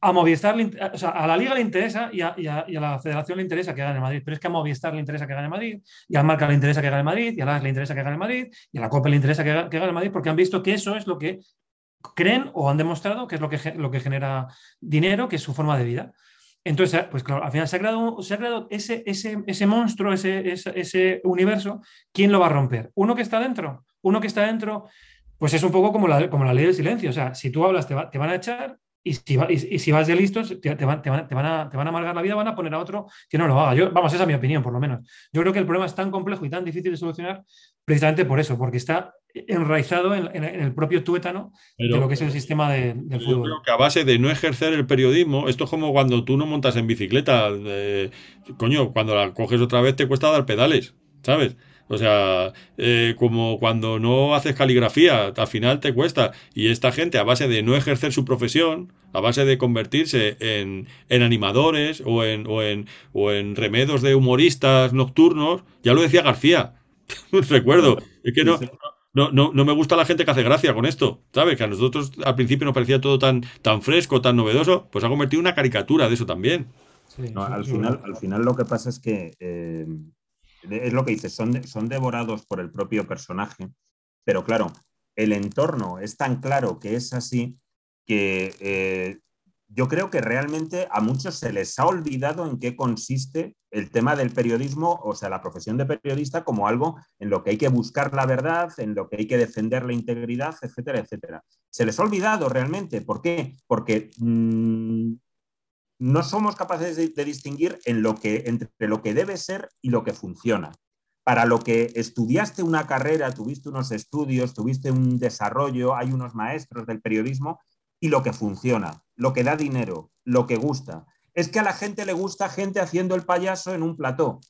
a Movistar, o a la Liga le interesa y a, la Federación le interesa que gane Madrid, pero es que a Movistar le interesa que gane Madrid, y a Marca le interesa que gane Madrid, y a la le interesa que gane Madrid, y a la Copa le interesa que, gane Madrid, porque han visto que eso es lo que creen o han demostrado que es lo que, lo que genera dinero, que es su forma de vida. Entonces, pues claro, al final se ha creado, se ha creado ese, ese, ese monstruo, ese, ese, universo. ¿Quién lo va a romper? ¿Uno que está dentro? Uno que está dentro, pues es un poco como la, como la ley del silencio. O sea, si tú hablas, te, te van a echar y si, y, si, vas de listos, te, van, te, van, te, van a, te, van, a, amargar la vida, van a poner a otro que no lo haga. Yo, vamos, esa es mi opinión, por lo menos. Yo creo que el problema es tan complejo y tan difícil de solucionar precisamente por eso, porque está enraizado en, el propio tuétano de lo que es el sistema de, del fútbol. Yo creo que a base de no ejercer el periodismo, esto es como cuando tú no montas en bicicleta. coño, cuando la coges otra vez te cuesta dar pedales, ¿sabes? O sea, eh, como cuando no haces caligrafía, al final te cuesta. Y esta gente, a base de no ejercer su profesión, a base de convertirse en, en animadores o en, o, en, o en remedos de humoristas nocturnos, ya lo decía García. Recuerdo. Es que no, no, no, no, me gusta la gente que hace gracia con esto, ¿sabes? Que a nosotros al principio nos parecía todo tan, tan fresco, tan novedoso, pues ha convertido en una caricatura de eso también. al, final, al final lo que pasa es que eh, es lo que dices, son, son devorados por el propio personaje, pero claro, el entorno es tan claro que es así que eh, yo creo que realmente a muchos se les ha olvidado en qué consiste el tema del periodismo, o sea, la profesión de periodista como algo en lo que hay que buscar la verdad, en lo que hay que defender la integridad, etcétera, etcétera. Se les ha olvidado realmente. ¿Por qué? Porque mm, no somos capaces de, distinguir entre lo que debe ser y lo que funciona. Para lo que estudiaste una carrera, tuviste unos estudios, tuviste un desarrollo, hay unos maestros del periodismo, y lo que funciona, lo que da dinero, lo que gusta. Es que a la gente le gusta gente haciendo el payaso en un plató.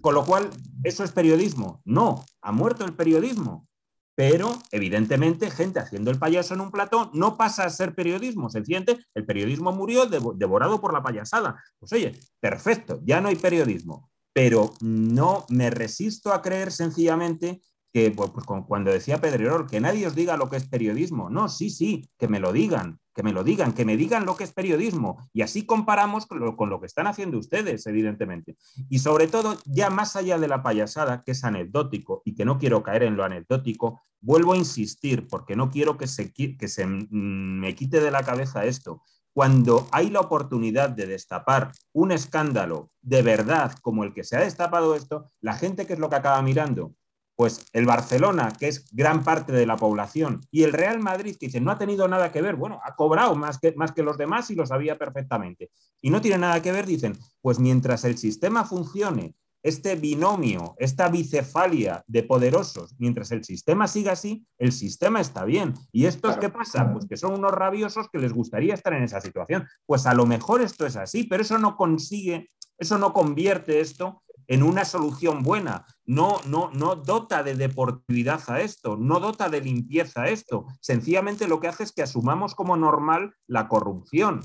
Con lo cual, ¿eso es periodismo? No, ha muerto el periodismo. Pero, evidentemente, gente haciendo el payaso en un plató no pasa a ser periodismo. Sencillamente, el periodismo murió devorado por la payasada. Pues oye, perfecto, ya no hay periodismo. Pero no me resisto a creer sencillamente que, pues, pues cuando decía Pedrerol, que nadie os diga lo que es periodismo. No, sí, sí, que me lo digan que me lo digan, que me digan lo que es periodismo. Y así comparamos con lo, que están haciendo ustedes, evidentemente. Y sobre todo, ya más allá de la payasada, que es anecdótico y que no quiero caer en lo anecdótico, vuelvo a insistir, porque no quiero que se, que se me quite de la cabeza esto. Cuando hay la oportunidad de destapar un escándalo de verdad como el que se ha destapado esto, la gente que es lo que acaba mirando, pues el Barcelona, que es gran parte de la población, y el Real Madrid, que dice, no ha tenido nada que ver, bueno, ha cobrado más que, más que los demás y lo sabía perfectamente. Y no tiene nada que ver, dicen, pues mientras el sistema funcione, este binomio, esta bicefalia de poderosos, mientras el sistema siga así, el sistema está bien. ¿Y esto es qué pasa? Pues que son unos rabiosos que les gustaría estar en esa situación. Pues a lo mejor esto es así, pero eso no consigue, eso no convierte esto en una solución buena. No, no, no dota de deportividad a esto, no dota de limpieza a esto. Sencillamente lo que hace es que asumamos como normal la corrupción.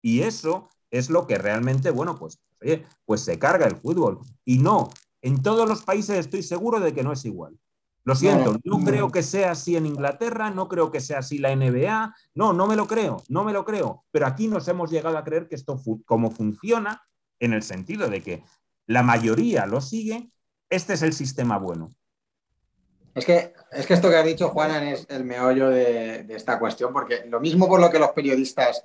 Y eso es lo que realmente, bueno, pues, pues se carga el fútbol. Y no, en todos los países estoy seguro de que no es igual. Lo siento, no, creo que sea así en Inglaterra, no creo que sea así la NBA, no, no me lo creo, no me lo creo. Pero aquí nos hemos llegado a creer que esto como funciona, en el sentido de que la mayoría lo sigue, este es el sistema bueno. Es que, es que esto que ha dicho Juanan es el meollo de, esta cuestión, porque lo mismo por lo que los periodistas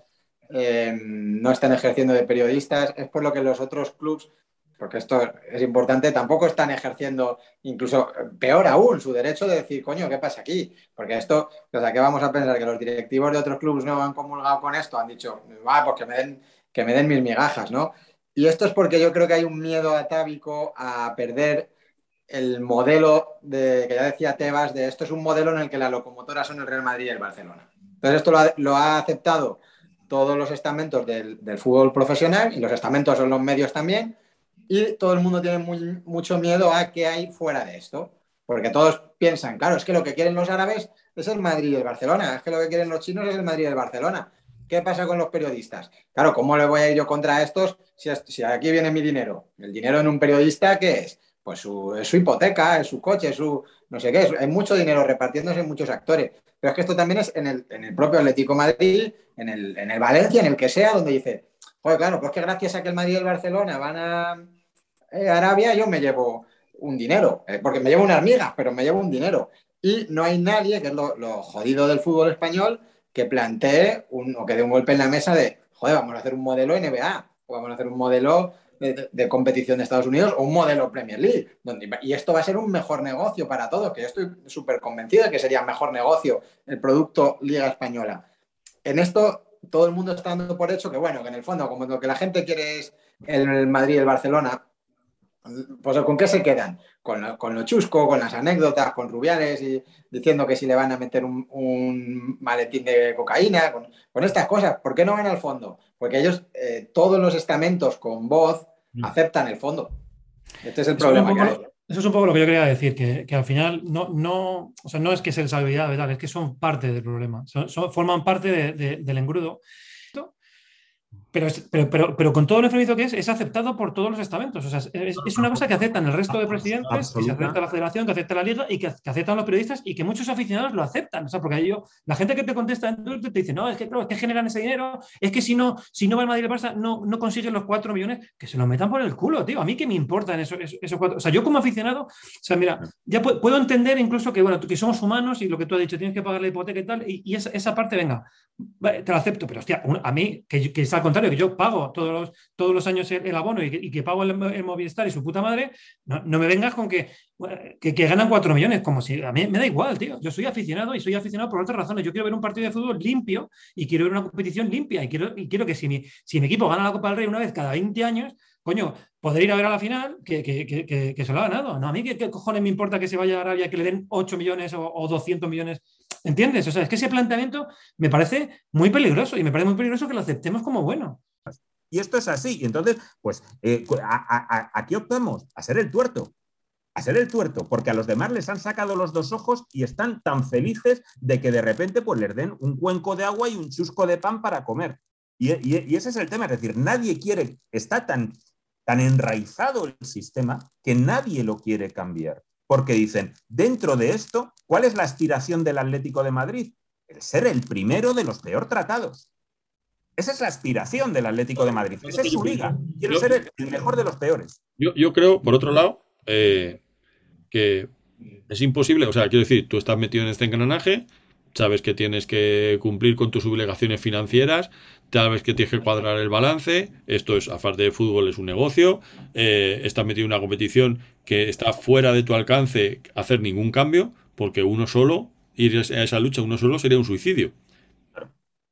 eh, no están ejerciendo de periodistas, es por lo que los otros clubs porque esto es importante, tampoco están ejerciendo, incluso peor aún, su derecho de decir, coño, ¿qué pasa aquí? Porque esto, o sea, ¿qué vamos a pensar? Que los directivos de otros clubes no han comulgado con esto, han dicho, va, pues que me den, que me den mis migajas, ¿no? Y esto es porque yo creo que hay un miedo atávico a perder el modelo de, que ya decía Tebas, de esto es un modelo en el que la locomotora son el Real Madrid y el Barcelona. Entonces esto lo ha, aceptado todos los estamentos del, fútbol profesional y los estamentos son los medios también y todo el mundo tiene mucho miedo a qué hay fuera de esto. Porque todos piensan, claro, es que lo que quieren los árabes es el Madrid y el Barcelona, es que lo que quieren los chinos es el Madrid y el Barcelona. ¿Qué pasa con los periodistas? Claro, ¿cómo le voy a ir yo contra estos si, aquí viene mi dinero? El dinero en un periodista, ¿qué es? Pues su, es su hipoteca, es su coche, es su no sé qué. hay mucho dinero repartiéndose en muchos actores. Pero es que esto también es en el, en el propio Atlético Madrid, en el, en el Valencia, en el que sea, donde dice, joder, claro, pues que gracias a que el Madrid y el Barcelona van a eh, Arabia, yo me llevo un dinero, eh, porque me llevo unas migas, pero me llevo un dinero. Y no hay nadie, que es lo jodido del fútbol español, que plantee un, o que dé un golpe en la mesa de, joder, vamos a hacer un modelo NBA, o vamos a hacer un modelo de, competición de Estados Unidos o un modelo Premier League. Donde, y esto va a ser un mejor negocio para todos, que yo estoy súper convencido de que sería mejor negocio el producto Liga Española. En esto todo el mundo está dando por hecho que, bueno, que en el fondo, como lo que la gente quiere es el Madrid y el Barcelona, pues ¿con qué se quedan? Con lo, chusco, con las anécdotas, con Rubiales y diciendo que si le van a meter un, maletín de cocaína, con, estas cosas. ¿Por qué no van al fondo? Porque ellos, eh, todos los estamentos con voz, mm. aceptan el fondo. Este es el problema que hay. Eso es un poco lo que yo quería decir, que, al final no, no, o sea, no es que se les habilidad, es que son parte del problema, forman parte del engrudo pero, pero, pero, con todo lo enfermizo que es, es aceptado por todos los estamentos. O sea, es, una cosa que aceptan el resto de presidentes, que se acepta la federación, que acepta la liga y que, aceptan los periodistas y que muchos aficionados lo aceptan. O sea, porque yo, la gente que te contesta en Twitter te dice, no, es que, es que generan ese dinero, es que si no, si no va el Madrid y el Barça, no, no consiguen los cuatro millones, que se lo metan por el culo, tío. A mí que me importan esos, esos cuatro. O sea, yo como aficionado, o sea, mira, ya puedo entender incluso que, bueno, que somos humanos y lo que tú has dicho, tienes que pagar la hipoteca y tal, y, esa, esa, parte, venga, te la acepto, pero hostia, a mí, que, que es al contrario, que yo pago todos los, todos los años el, abono y que, pago el, Movistar y su puta madre, no, me vengas con que, que, ganan 4 millones, como si a mí me da igual, tío. Yo soy aficionado y soy aficionado por otras razones. Yo quiero ver un partido de fútbol limpio y quiero ver una competición limpia y quiero, y quiero que si mi, si mi equipo gana la Copa del Rey una vez cada 20 años, coño, poder ir a ver a la final que, que, se lo ha ganado. No, a mí qué, cojones me importa que se vaya a Arabia, que le den 8 millones o, o 200 millones. ¿Entiendes? O sea, es que ese planteamiento me parece muy peligroso y me parece muy peligroso que lo aceptemos como bueno. Y esto es así. Y entonces, pues, eh, aquí optamos a ser el tuerto. A ser el tuerto, porque a los demás les han sacado los dos ojos y están tan felices de que de repente pues, les den un cuenco de agua y un chusco de pan para comer. Y, ese es el tema, es decir, nadie quiere, está tan, tan enraizado el sistema que nadie lo quiere cambiar. Porque dicen, dentro de esto, ¿cuál es la aspiración del Atlético de Madrid? El ser el primero de los peor tratados. Esa es la aspiración del Atlético de Madrid. Esa es su liga. Quiero ser el, mejor de los peores. Yo, creo, por otro lado, eh, que es imposible. O sea, quiero decir, tú estás metido en este engranaje, sabes que tienes que cumplir con tus obligaciones financieras, sabes que tienes que cuadrar el balance. Esto es, aparte de fútbol, es un negocio. Eh, estás metido en una competición que está fuera de tu alcance hacer ningún cambio, porque uno solo, ir a esa lucha uno solo sería un suicidio.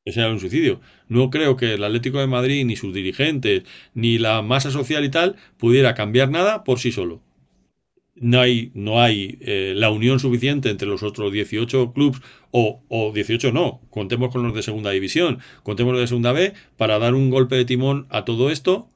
Ese era un suicidio. No creo que el Atlético de Madrid, ni sus dirigentes, ni la masa social y tal, pudiera cambiar nada por sí solo. No hay, no hay eh, la unión suficiente entre los otros 18 clubes, o, o 18 no, contemos con los de segunda división, contemos los de segunda B, para dar un golpe de timón a todo esto.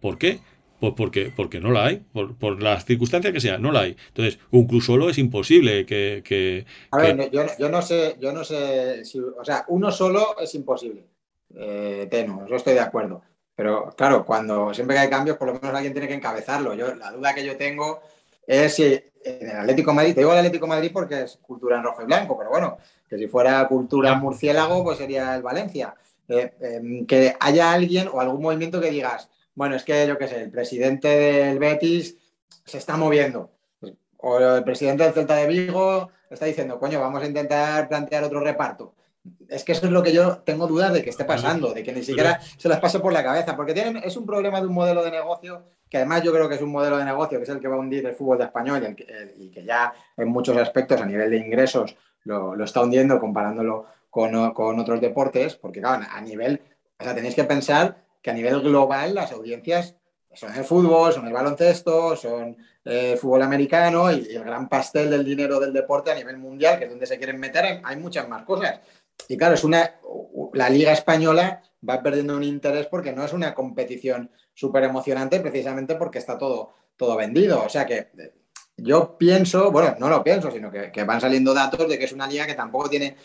¿Por qué? Pues porque, porque no la hay, por, por, las circunstancias que sea, no la hay. Entonces, un club solo es imposible que. a ver, yo, yo, no sé, yo no sé si. O sea, uno solo es imposible. Eh, Teno, yo estoy de acuerdo. Pero claro, cuando siempre que hay cambios, por lo menos alguien tiene que encabezarlo. Yo, la duda que yo tengo es si en el Atlético Madrid, te digo el Atlético Madrid porque es cultura en rojo y blanco, pero bueno, que si fuera cultura murciélago, pues sería el Valencia. Eh, em, que haya alguien o algún movimiento que digas, bueno, es que yo qué sé, el presidente del Betis se está moviendo. O el presidente del Celta de Vigo está diciendo, coño, vamos a intentar plantear otro reparto. Es que eso es lo que yo tengo dudas de que esté pasando, de que ni siquiera se les pase por la cabeza, porque tienen, es un problema de un modelo de negocio que además yo creo que es un modelo de negocio que es el que va a hundir el fútbol de español y, que, y que ya en muchos aspectos a nivel de ingresos lo, lo está hundiendo comparándolo con, con, otros deportes, porque claro, a nivel, o sea, tenéis que pensar que a nivel global las audiencias son el fútbol, son el baloncesto, son el eh, fútbol americano y, y, el gran pastel del dinero del deporte a nivel mundial, que es donde se quieren meter, hay muchas más cosas. Y claro, es una, la Liga Española va perdiendo un interés porque no es una competición súper emocionante precisamente porque está todo, todo vendido. O sea que eh, yo pienso, bueno, no lo pienso, sino que, que, van saliendo datos de que es una liga que tampoco tiene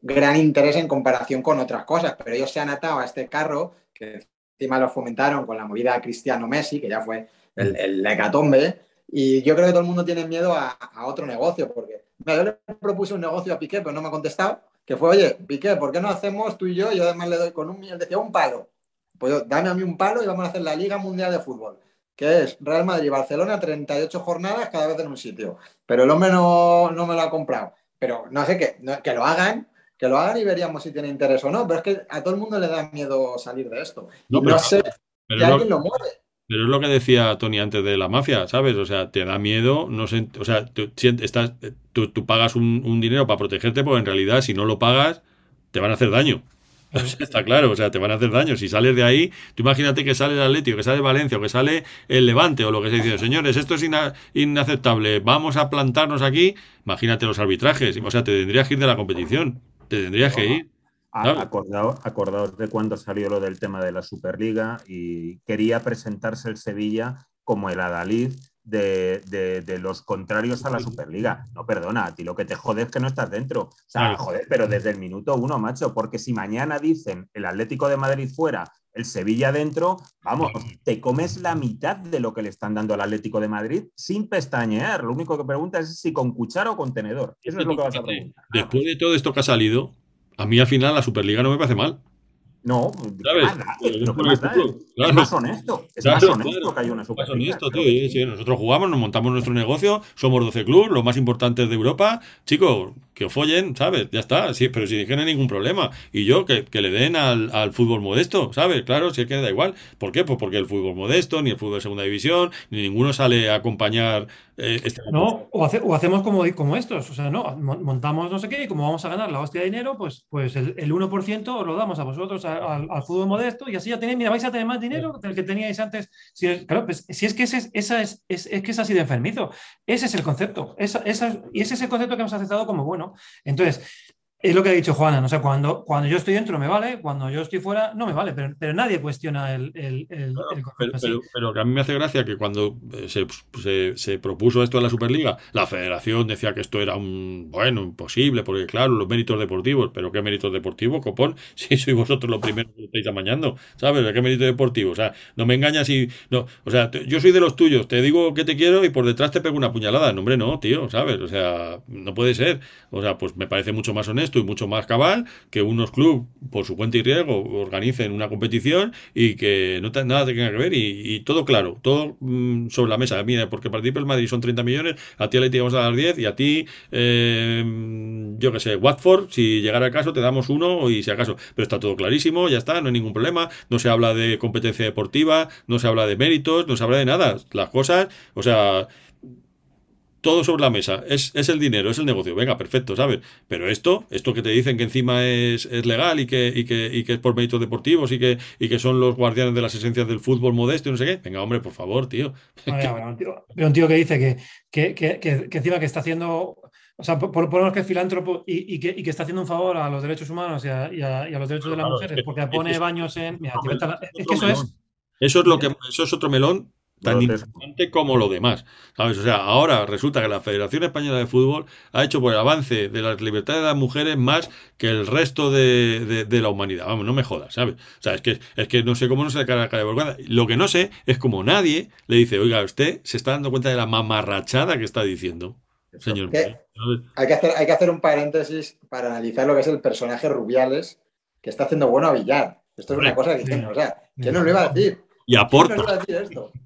gran interés en comparación con otras cosas, pero ellos se han atado a este carro que encima lo fomentaron con la movida Cristiano Messi, que ya fue el, hecatombe, y yo creo que todo el mundo tiene miedo a, a otro negocio, porque mira, yo le propuse un negocio a Piqué, pero no me ha contestado, que fue, oye, Piqué, ¿por qué no hacemos tú y yo? Yo además le doy con un, él decía, un palo. Pues yo, dame a mí un palo y vamos a hacer la Liga Mundial de Fútbol, que es Real Madrid y Barcelona, 38 jornadas cada vez en un sitio. Pero el hombre no, no me lo ha comprado. Pero no sé qué, no, que lo hagan, que lo hagan y veríamos si tiene interés o no. Pero es que a todo el mundo le da miedo salir de esto. No, pero, no sé pero que alguien lo mueve. Pero es lo que decía Tony antes de la mafia, ¿sabes? O sea, te da miedo, no sé, o sea, tú, estás, tú, tú pagas un, un, dinero para protegerte, porque en realidad si no lo pagas, te van a hacer daño. O sea, está claro, o sea, te van a hacer daño. Si sales de ahí, tú imagínate que sale el Atlético, que sale Valencia, o que sale el Levante, o lo que se dice, señores, esto es ina inaceptable, vamos a plantarnos aquí. Imagínate los arbitrajes, o sea, te tendrías que ir de la competición, te tendrías que ir. Acordaos, acordaos de cuando salió lo del tema de la Superliga y quería presentarse el Sevilla como el Adalid de, de, de, los contrarios a la Superliga. No, perdona, a ti lo que te jode es que no estás dentro. O sea, joder, pero desde el minuto uno, macho, porque si mañana dicen el Atlético de Madrid fuera, el Sevilla dentro, vamos, te comes la mitad de lo que le están dando al Atlético de Madrid sin pestañear. Lo único que preguntas es si con cuchara o con tenedor. Eso es lo que vas a preguntar. Después de todo esto que ha salido, a mí al final la Superliga no me parece mal. No, nada, lo que más da es, claro. es, más honesto. Es claro, más honesto claro. que haya una Superliga. Más honesto, tío. Sí, sí, nosotros jugamos, nos montamos nuestro negocio, somos 12 clubes, los más importantes de Europa. Chicos, que follen, ¿sabes? Ya está. Sí, pero si que no hay ningún problema. Y yo, que, que le den al, al, fútbol modesto, ¿sabes? Claro, si es que da igual. ¿Por qué? Pues porque el fútbol modesto, ni el fútbol de segunda división, ni ninguno sale a acompañar. Eh, este... No, o, hace, o, hacemos como, como estos. O sea, no, montamos no sé qué y como vamos a ganar la hostia de dinero, pues, pues el, el 1% os lo damos a vosotros, al, al fútbol modesto, y así ya tenéis, mira, vais a tener más dinero del que teníais antes. Si, claro, pues, si es que ese, esa es, es, es, que es así de enfermizo. Ese es el concepto. Esa, esa, y ese es el concepto que hemos aceptado como bueno. Entonces, es lo que ha dicho Juana, ¿no? o sea, cuando, cuando yo estoy dentro me vale, cuando yo estoy fuera no me vale, pero, pero nadie cuestiona el, el, el, claro, el pero, pero, pero, que a mí me hace gracia que cuando se, se, se, propuso esto de la Superliga, la federación decía que esto era un, bueno, imposible, porque claro, los méritos deportivos, pero ¿qué méritos deportivos, copón? Si sois vosotros los primeros que estáis amañando, ¿sabes? ¿Qué mérito deportivo? O sea, no me engañas y, no, o sea, yo soy de los tuyos, te digo que te quiero y por detrás te pego una puñalada, no, hombre, no, tío, ¿sabes? O sea, no puede ser, o sea, pues me parece mucho más honesto y mucho más cabal que unos clubes por su cuenta y riesgo organicen una competición y que no nada tenga que ver y, todo claro, todo mmm, sobre la mesa. Mira, porque participa el Madrid son 30 millones, a ti le vamos a dar 10 y a ti, eh, yo que sé, Watford, si llegara el caso, te damos uno y si acaso. Pero está todo clarísimo, ya está, no hay ningún problema, no se habla de competencia deportiva, no se habla de méritos, no se habla de nada. Las cosas, o sea, todo sobre la mesa, es, es, el dinero, es el negocio, venga, perfecto, ¿sabes? Pero esto, esto que te dicen que encima es, es legal y que, y, que, y que es por méritos deportivos y que, y que son los guardianes de las esencias del fútbol modesto y no sé qué, venga, hombre, por favor, tío. Oye, bueno, un, tío un tío que dice que, que, que, que, encima que está haciendo o sea, por, por lo que es filántropo y, y, que, y, que, está haciendo un favor a los derechos humanos y a, y a, y a los derechos de las mujeres, es que, porque pone es, baños en. Mira, es, es que eso es. Eso es lo que eso es otro melón tan importante como lo demás. ¿Sabes? O sea, ahora resulta que la Federación Española de Fútbol ha hecho por el avance de las libertades de las mujeres más que el resto de, de, de la humanidad. Vamos, no me jodas, ¿sabes? O sea, es que, es que no sé cómo no se le cae la cara de volcada. Lo que no sé es como nadie le dice, oiga, usted se está dando cuenta de la mamarrachada que está diciendo. Señor. Que hay, que hacer, hay que hacer un paréntesis para analizar lo que es el personaje Rubiales que está haciendo bueno a Villar. Esto es una cosa que o sea, ¿quién nos lo iba a decir? Y aporta.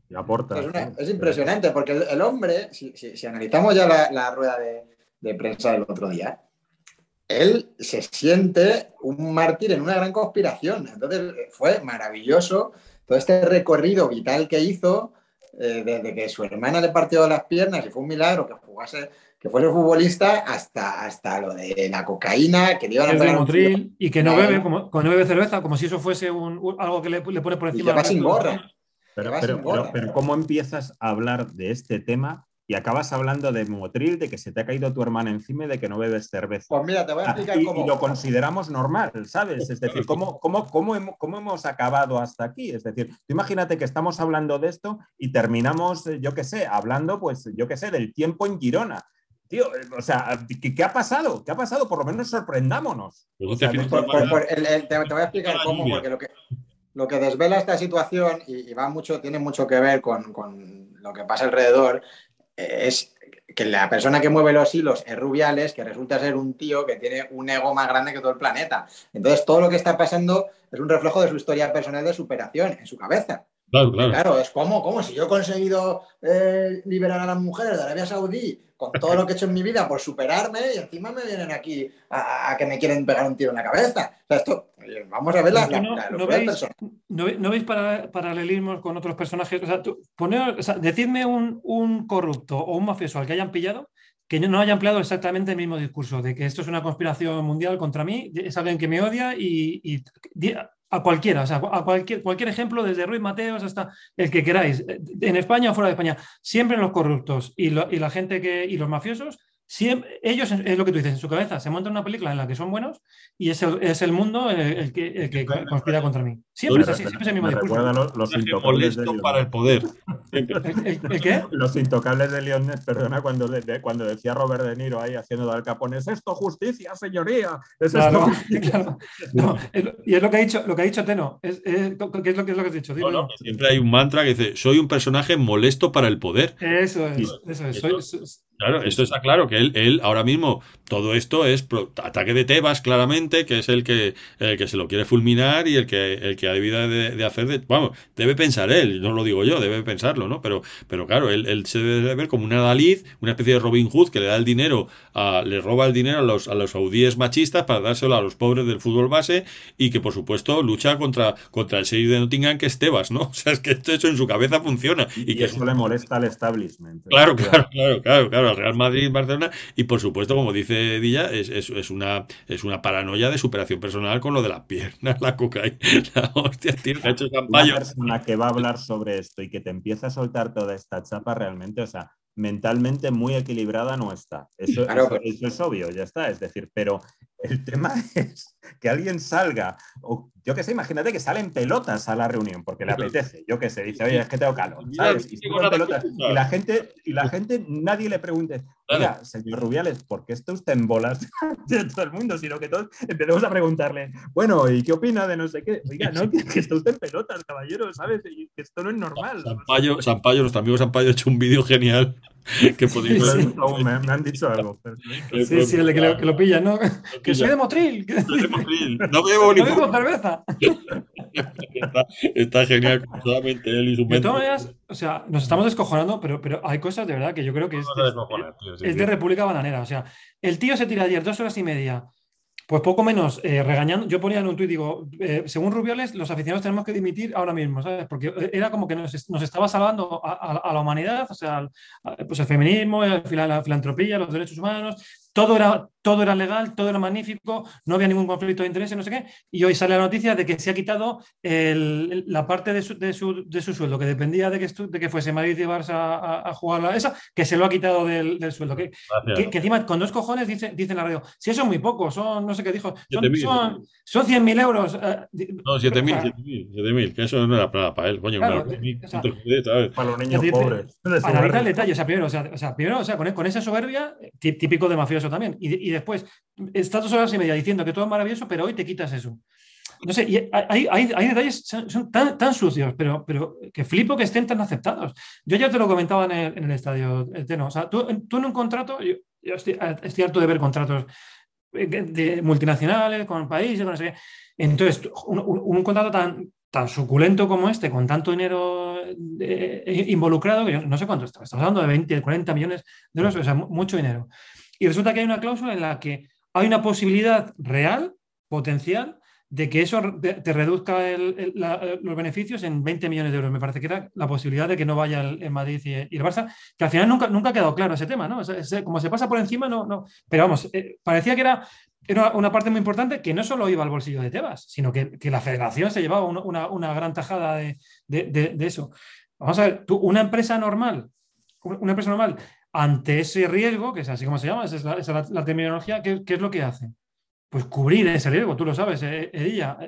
Y aporta. Es, una, es, impresionante, porque el, el hombre, si, si, si, analizamos ya la, la rueda de, de, prensa del otro día, él se siente un mártir en una gran conspiración. Entonces fue maravilloso todo este recorrido vital que hizo eh, desde que su hermana le partió las piernas y fue un milagro que jugase, que fuese futbolista, hasta, hasta lo de la cocaína, que le iban a El pegar un y que no bebe, como, como no bebe cerveza, como si eso fuese un, un- algo que le, le pone por Y encima. que va sin gorra. Pero, pero, sin pero- pero ¿cómo empiezas a hablar de este tema y acabas hablando de Motril, de que se te ha caído tu hermana encima y de que no bebes cerveza? Pues mira, te voy a Ah, explicar y, cómo. y lo consideramos normal, ¿sabes? Es decir, ¿cómo, cómo, cómo, hemos, cómo hemos acabado hasta aquí? Es decir, tú imagínate que estamos hablando de esto y terminamos, eh, yo qué sé, hablando, pues, yo qué sé, del tiempo en Girona. Tío, eh, o sea, ¿qué, qué ha pasado? ¿Qué ha pasado? Por lo menos sorprendámonos. O te sea, fijas de- Por- por- Hermana. por el- el- te, te voy a explicar cómo, porque lo que, lo que desvela esta situación y, y va mucho, tiene mucho que ver con, con lo que pasa alrededor, eh, es que la persona que mueve los hilos es Rubiales, que resulta ser un tío que tiene un ego más grande que todo el planeta. Entonces, todo lo que está pasando es un reflejo de su historia personal de superación en su cabeza. Claro, claro. Claro, es como, como si yo he conseguido eh, liberar a las mujeres de Arabia Saudí con todo lo que he hecho en mi vida por superarme y encima me vienen aquí a, a que me quieren pegar un tiro en la cabeza. O sea, esto, oye, vamos a ver la, la, ¿No, la no veis, personaje. no ve- no veis para- paralelismos con otros personajes? O sea, tú- poner- o sea, decidme un, un corrupto o un mafioso al que hayan pillado que no haya empleado exactamente el mismo discurso de que esto es una conspiración mundial contra mí, es alguien que me odia y, y a cualquiera, o sea, a cualquier, cualquier ejemplo, desde Ruiz Mateos hasta el que queráis, en España o fuera de España, siempre los corruptos y la gente que y los mafiosos, siempre, ellos, es lo que tú dices, en su cabeza se montan una película en la que son buenos y es el, es el mundo el, el que, el que conspira contra mí. Siempre es así, siempre es el mismo discurso. recuerda los, los intocables de molesto para el poder. ¿El, el- el qué? Los intocables de Lionel, perdona, cuando, de- de- cuando decía Robert De Niro ahí haciendo de Al Capone, ¿es esto justicia, señoría? ¿Es esto Claro, justicia?". claro. No, es lo- y es lo que ha dicho, lo que ha dicho Teno. Es, es- ¿qué, es lo, qué es lo que has dicho? No, Dilo. no, Siempre hay un mantra que dice, soy un personaje molesto para el poder. Eso es, Sí. eso es. Eso- Soy- Claro, esto está claro, que él, él ahora mismo, todo esto es pro- ataque de Tebas, claramente, que es el que, el que se lo quiere fulminar y el que, el que ha debido de, de hacer, de- vamos, debe pensar él, no lo digo yo, debe pensarlo, ¿no? Pero, pero claro, él, él se debe ver como una Dalí, una especie de Robin Hood que le da el dinero, a, le roba el dinero a los, a los saudíes machistas para dárselo a los pobres del fútbol base y que, por supuesto, lucha contra, contra el Sheriff de Nottingham, que es Tebas, ¿no? O sea, es que esto eso en su cabeza funciona. Y, Y, que eso le molesta al establishment. Claro, claro, claro, claro, claro, al Real Madrid, Barcelona, y por supuesto, como dice Dilla, es, es, es una, es una paranoia de superación personal con lo de las piernas, la cocaína, hostia, tío, ha hecho Una persona que va a hablar sobre esto y que te empieza a soltar toda esta chapa realmente, o sea, mentalmente muy equilibrada no está. Eso, Claro, eso- pero- eso es obvio, ya está. Es decir, pero el tema es que alguien salga, o yo qué sé, imagínate que sale en pelotas a la reunión porque le apetece, yo qué sé, dice, oye, es que tengo calor, ¿sabes? Y, pelotas, la gente, y la gente, nadie le pregunte, oiga, señor Rubiales, ¿por qué está usted en bolas de todo el mundo? Sino que todos empecemos a preguntarle, bueno, ¿y qué opina de no sé qué? Oiga, no, que, que está usted en pelotas, caballero, ¿sabes? Y que esto no es normal. Sampaio, Sampaio, nuestro amigo Sampaio ha hecho un vídeo genial que lo he ver. visto aún, me, me han dicho algo. pero- Sí, sí, el de que lo, que lo pilla, ¿no? Que soy de Motril, que No bebo ni no bebo cerveza. está, está genial, solamente él y su De mente. todas maneras, o sea, nos estamos descojonando, pero, pero hay cosas de verdad que yo creo que es, No se descojonen, tío, sí, es sí. de República Bananera. O sea, el tío se tira ayer dos horas y media, pues poco menos eh, regañando. Yo ponía en un tuit, digo, eh, según Rubiales, los aficionados tenemos que dimitir ahora mismo, ¿sabes? Porque eh, era como que nos, estaba salvando a, la humanidad, o sea, al- pues el feminismo, la filantropía, los derechos humanos. Todo era, todo era legal, todo era magnífico, no había ningún conflicto de intereses, no sé qué. Y hoy sale la noticia de que se ha quitado el- la parte de su, de, su, de su sueldo que dependía de que, estu- de que fuese Madrid y Barça a, a jugar la, esa, que se lo ha quitado del, del sueldo. Que, que, que encima con dos cojones dice, dice en la radio, si eso es muy poco, son, no sé qué dijo, son, 7.000, son, son 100.000 euros. eh, No, 7.000, o sea, 7.000, 7.000, que eso no era para, para él, coño, Claro, claro, o sea, ¿sabes? Para los niños pobres. su Analiza el detalle, o sea, primero, o sea, o sea, primero, o sea, con, con esa soberbia, eh, tí- típico de mafioso también. Y, y después, estás dos horas y media diciendo que todo es maravilloso, pero hoy te quitas eso. No sé, y hay, hay, detalles son, son tan, tan sucios, pero, pero que flipo que estén tan aceptados. Yo ya te lo comentaba en el, en el estadio, eh, Teno. O sea, tú, tú en un contrato, yo, yo estoy, estoy harto de ver contratos eh, de multinacionales con países, con. Entonces, un, contrato tan, tan suculento como este, con tanto dinero eh, involucrado, que no sé cuánto estamos, estamos hablando de 20, 40 millones de euros, o sea, mu- mucho dinero. Y resulta que hay una cláusula en la que hay una posibilidad real, potencial, de que eso te, reduzca los beneficios en 20 millones de euros. Me parece que era la posibilidad de que no vaya el, Madrid y, el Barça, que al final nunca, nunca ha quedado claro ese tema, ¿no? como se pasa por encima, no, no. Pero vamos, eh, parecía que era, era, una parte muy importante que no solo iba al bolsillo de Tebas, sino que, la federación se llevaba una, gran tajada de, eso. Vamos a ver, una empresa normal, una empresa normal, ante ese riesgo, que es así como se llama, esa es la, terminología, ¿qué, ¿qué, es lo que hace? pues cubrir ese riesgo, tú lo sabes, eh, ella,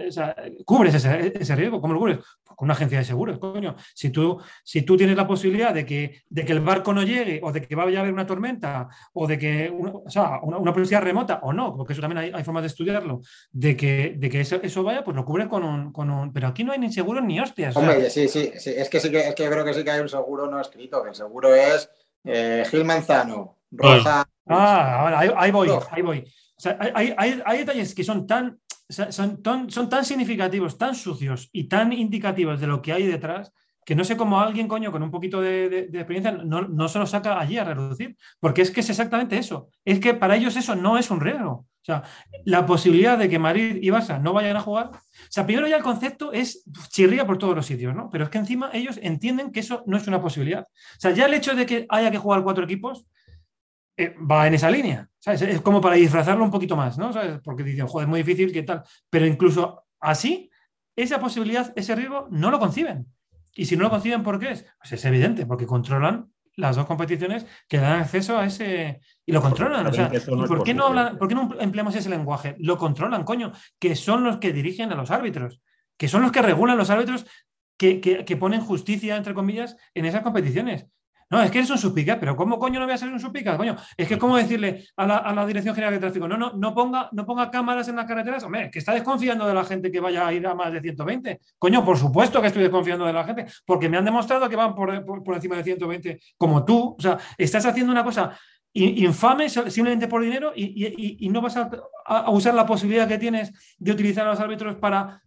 cubres ese, riesgo, ¿cómo lo cubres? Pues con una agencia de seguros, coño. Si tú, si tú tienes la posibilidad de que, de que el barco no llegue, o de que vaya a haber una tormenta, o de que una, o sea, una, policía remota, o no, porque eso también hay, formas de estudiarlo, de que, de que eso, vaya, pues lo cubres con un, con un, Pero aquí no hay ni seguro ni hostias. Hombre, sí, sí, sí, es que sí que, es que creo que sí que hay un seguro no escrito, que el seguro es eh, Gil Manzano, Rosa. Ah, ahora, ahí voy, ahí voy hay, detalles que son tan, son, son, tan significativos, tan sucios y tan indicativos de lo que hay detrás que no sé cómo alguien, coño, con un poquito de, experiencia no, no, se lo saca allí a reducir, porque es que es exactamente eso. Es que para ellos eso no es un riesgo. O sea, la posibilidad de que Madrid y Barça no vayan a jugar, o sea, primero ya el concepto es chirría por todos los sitios, ¿no? Pero es que encima ellos entienden que eso no es una posibilidad. O sea, ya el hecho de que haya que jugar cuatro equipos, eh, va en esa línea. Es como para disfrazarlo un poquito más, ¿no? Porque dicen, joder, es muy difícil, ¿qué tal? Pero incluso así, esa posibilidad, ese riesgo, no lo conciben. Y si no lo conciben, ¿por qué es? Pues es evidente, porque controlan las dos competiciones que dan acceso a ese. Y lo controlan. O sea, por, qué no hablan, ¿Por qué no empleamos ese lenguaje? Lo controlan, coño, que son los que dirigen a los árbitros, que son los que regulan los árbitros que, que ponen justicia, entre comillas, en esas competiciones. No, es que eres un suspicaz, pero ¿cómo coño no voy a ser un suspicaz? Coño, es que como decirle a la, Dirección General de Tráfico, no, no, no ponga, no ponga cámaras en las carreteras, hombre, que está desconfiando de la gente que vaya a ir a más de 120. Coño, por supuesto que estoy desconfiando de la gente, porque me han demostrado que van por, encima de 120, como tú. O sea, estás haciendo una cosa infame simplemente por dinero y, no vas a, usar la posibilidad que tienes de utilizar a los árbitros para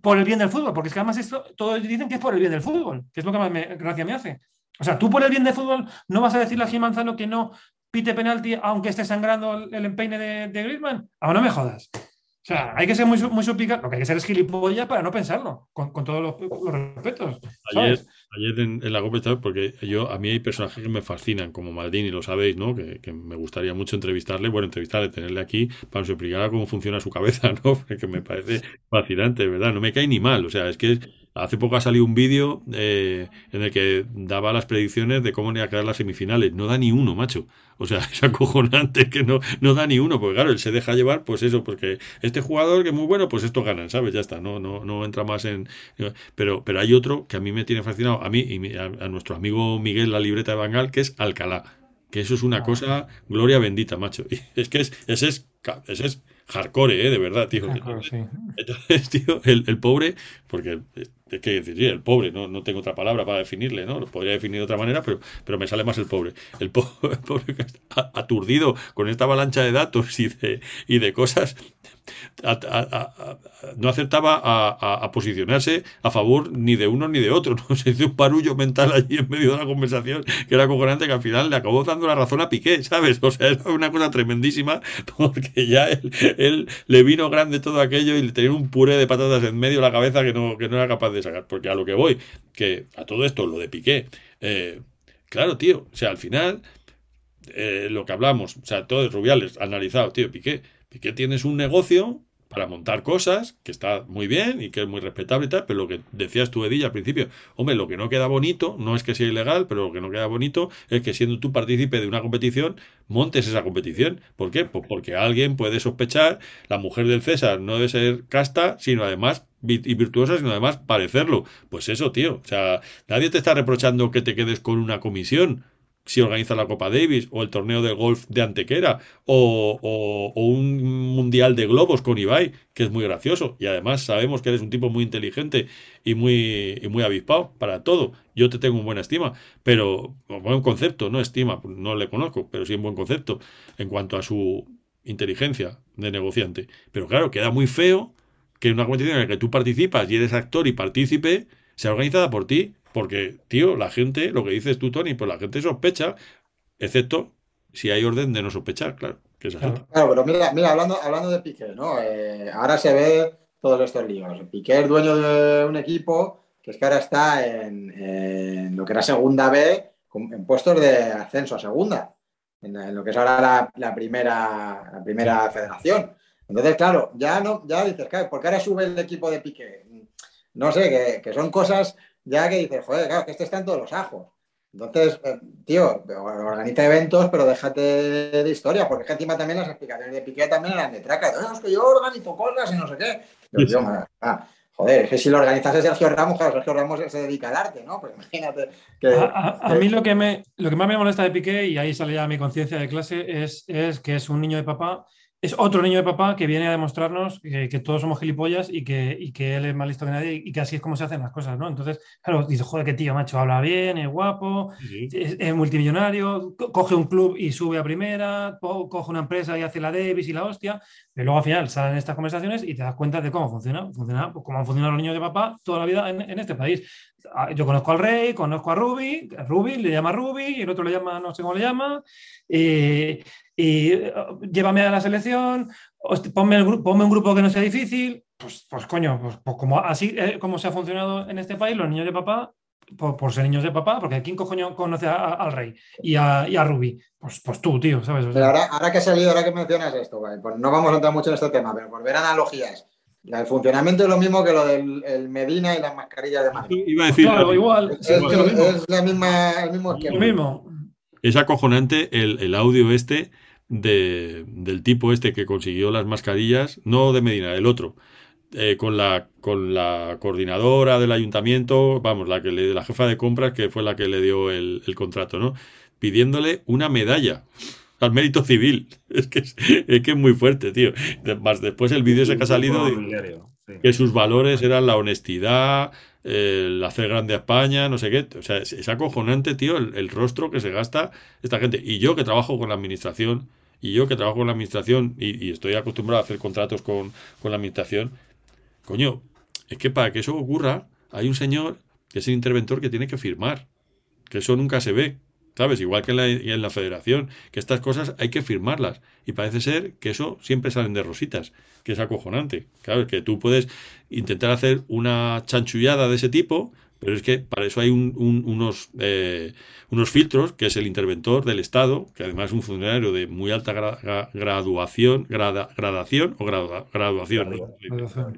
por el bien del fútbol, porque es que además esto, todos dicen que es por el bien del fútbol, que es lo que más me, gracia me hace. O sea, tú por el bien de fútbol no vas a decirle a Gil Manzano que no pite penalti aunque esté sangrando el, empeine de, de Griezmann. Ahora no me jodas. O sea, hay que ser muy, muy Lo que hay que ser es gilipollas para no pensarlo, con, todos los, respetos. Ayer, ayer en, la Copa, porque yo, a mí hay personajes que me fascinan, como Maldini, lo sabéis, ¿no? Que, me gustaría mucho entrevistarle, bueno, entrevistarle, tenerle aquí para que nos explicara cómo funciona su cabeza, ¿no? Porque me parece fascinante, ¿verdad? No me cae ni mal, o sea, es que Hace poco ha salido un vídeo eh, en el que daba las predicciones de cómo iban a quedar las semifinales. No da ni uno, macho. O sea, es acojonante que no, no da ni uno, porque claro, él se deja llevar, pues eso, porque este jugador que es muy bueno, pues esto ganan, ¿sabes? Ya está, no, no, no entra más en. Pero, pero hay otro que a mí me tiene fascinado, a mí y a, nuestro amigo Miguel, la libreta de Bangal, que es Alcalá. Que eso es una cosa, gloria bendita, macho. Y es que es, ese es, ese es hardcore, ¿eh? de verdad, tío. Entonces, tío, el, el, pobre, porque es que el pobre, no, no tengo otra palabra para definirle, ¿no? Lo podría definir de otra manera, pero, pero me sale más el pobre. El, pobre que está aturdido con esta avalancha de datos y de, y de cosas, no acertaba a, posicionarse a favor ni de uno ni de otro. ¿no? Se hizo un parullo mental allí en medio de la conversación que era acojonante que al final le acabó dando la razón a Piqué, ¿sabes? O sea, era una cosa tremendísima porque ya él, le vino grande todo aquello y le tenía un puré de patatas en medio de la cabeza que no, que no era capaz de sacar. Porque a lo que voy, que a todo esto, lo de Piqué, eh, claro, tío, o sea, al final, eh, lo que hablamos, o sea, todo es Rubiales, analizado, tío, Piqué, Piqué tienes un negocio para montar cosas, que está muy bien y que es muy respetable y tal, pero lo que decías tú, Edilla, al principio, hombre, lo que no queda bonito, no es que sea ilegal, pero lo que no queda bonito es que siendo tú partícipe de una competición, montes esa competición. ¿Por qué? Pues porque alguien puede sospechar, la mujer del César no debe ser casta, sino además y virtuosa, sino además parecerlo. Pues eso, tío. O sea, nadie te está reprochando que te quedes con una comisión si organiza la Copa Davis o el torneo de golf de Antequera o, un mundial de globos con Ibai, que es muy gracioso. Y además sabemos que eres un tipo muy inteligente y muy, muy avispado para todo. Yo te tengo un buena estima, pero buen concepto, no estima, no le conozco, pero sí un buen concepto en cuanto a su inteligencia de negociante. Pero claro, queda muy feo que una competición en la que tú participas y eres actor y partícipe sea organizada por ti porque, tío, la gente, lo que dices tú, Tony, pues la gente sospecha, excepto si hay orden de no sospechar, claro. que esa Claro. gente. Claro, pero mira, mira hablando, hablando de Piqué, ¿no? Eh, ahora se ve todos estos líos. Piqué es dueño de un equipo que es que ahora está en, en lo que era segunda B, en puestos de ascenso a segunda, en, en lo que es ahora la, la primera, la primera federación. Entonces, claro, ya no, ya dices, claro, ¿por qué ahora sube el equipo de Piqué? No sé, que, que son cosas ya que dices, joder, claro, que este está en todos los ajos. Entonces, eh, tío, organiza eventos, pero déjate de historia, porque es que encima también las explicaciones de Piqué también eran de traca. "No, es que yo organizo cosas y no sé qué. Yo, ah, joder, es que si lo organizase Sergio Ramos, claro, Sergio Ramos se dedica al arte, ¿no? Pues imagínate que... A, a- a mí lo que, me, lo que más me molesta de Piqué, y ahí sale ya mi conciencia de clase, es, es que es un niño de papá, es otro niño de papá que viene a demostrarnos que, que todos somos gilipollas y que, y que él es más listo que nadie y que así es como se hacen las cosas, ¿no? Entonces, claro, dices, joder, qué tío, macho, habla bien, es guapo, Sí, es, es multimillonario, co- coge un club y sube a primera, co- coge una empresa y hace la Davis y la hostia, pero luego al final salen estas conversaciones y te das cuenta de cómo funciona, funciona pues, como han funcionado los niños de papá toda la vida en, en este país. Ah, Yo conozco al rey, conozco a Ruby, Ruby le llama Ruby y el otro le llama, no sé cómo le llama, y, y, eh, llévame a la selección, ponme, el ponme un grupo que no sea difícil, pues, pues coño, pues, pues como así eh, como se ha funcionado en este país, los niños de papá por, ser niños de papá, porque ¿quién coño conoce al rey y a, Ruby? Pues, pues tú, tío, ¿sabes? Ahora, que ha salido, ahora que mencionas esto, pues no vamos a entrar mucho en este tema, pero por ver analogías. El funcionamiento es lo mismo que lo del el Medina y las mascarillas de Madrid. Iba a decir, claro, igual, Es, mismo. es la misma, el mismo esquema. Lo mismo. es acojonante el, el audio este de, del tipo este que consiguió las mascarillas, no de Medina, el otro, eh, con, la, con la coordinadora del ayuntamiento, vamos, la, que le, la jefa de compras, que fue la que le dio el, el contrato, ¿no? Pidiéndole una medalla al mérito civil. Es que es, es que es muy fuerte, tío. Más después el vídeo ese que ha salido de- que sus valores eran la honestidad, el hacer grande a España, no sé qué. O sea, es, es acojonante, tío, el, el rostro que se gasta esta gente. Y yo que trabajo con la administración, y yo que trabajo con la administración y, y estoy acostumbrado a hacer contratos con, con la administración, coño, es que para que eso ocurra, hay un señor que es el interventor que tiene que firmar. Que eso nunca se ve. ¿Sabes? Igual que en la, y en la federación, que estas cosas hay que firmarlas. Y parece ser que eso siempre salen de rositas, que es acojonante. Claro, que tú puedes intentar hacer una chanchullada de ese tipo, pero es que para eso hay un- un- unos, eh, unos filtros, que es el interventor del Estado, que además es un funcionario de muy alta gra- gra- graduación, grada- gradación o gradua- graduación, ¿no?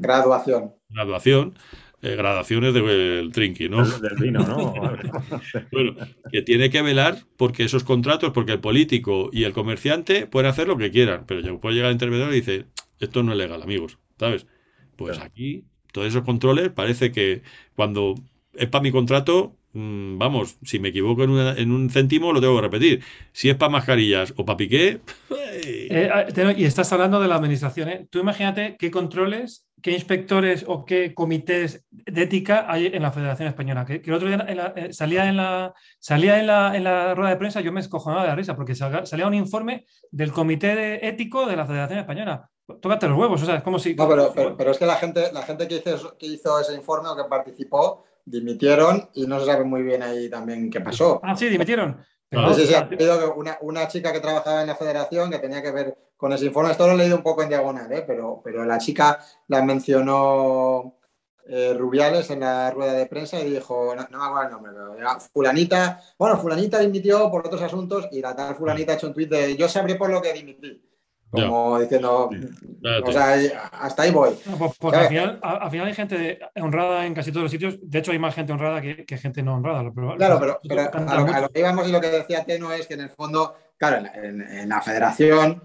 Graduación. graduación, eh, gradaciones del trinqui, ¿no? Del, vino, ¿no? Bueno, que tiene que velar porque esos contratos, porque el político y el comerciante pueden hacer lo que quieran, pero ya puede llegar el interventor y dice, esto no es legal, amigos, ¿sabes? Pues Claro. aquí, todos esos controles, parece que cuando es para mi contrato, mm, vamos, si me equivoco en, una- en un céntimo, lo tengo que repetir. Si es para mascarillas o para piqué, Eh, ah, y estás hablando de la administración, ¿eh? Tú imagínate qué controles, qué inspectores o qué comités de ética hay en la Federación Española. Que, que el otro día en la- eh, salía, en la, salía en, la, en la rueda de prensa, yo me escojonaba de la risa, porque salga- salía un informe del Comité de Ético de la Federación Española. Tócate los huevos, o sea, es como si... No, pero, pero, pero es que la gente, la gente que, hizo, que hizo ese informe o que participó dimitieron y no se sabe muy bien ahí también qué pasó. Ah, sí, dimitieron. Sí, sí, ha habido que una, una chica que trabajaba en la federación que tenía que ver con ese informe. Esto lo he leído un poco en diagonal, ¿eh? pero, pero la chica la mencionó eh, Rubiales en la rueda de prensa y dijo, no, no me acuerdo el nombre, pero era fulanita, bueno, fulanita dimitió por otros asuntos y la tal fulanita ha hecho un tuit de yo sabré por lo que dimití. Como diciendo, o sea, hasta ahí voy. No, pues, pues al, final, a- al final hay gente de- honrada en casi todos los sitios. De hecho, hay más gente honrada que, que gente no honrada. Pero, Claro, pero, pero a, lo, a lo que íbamos y lo que decía Teno es que en el fondo, claro, en, la- en- en la federación,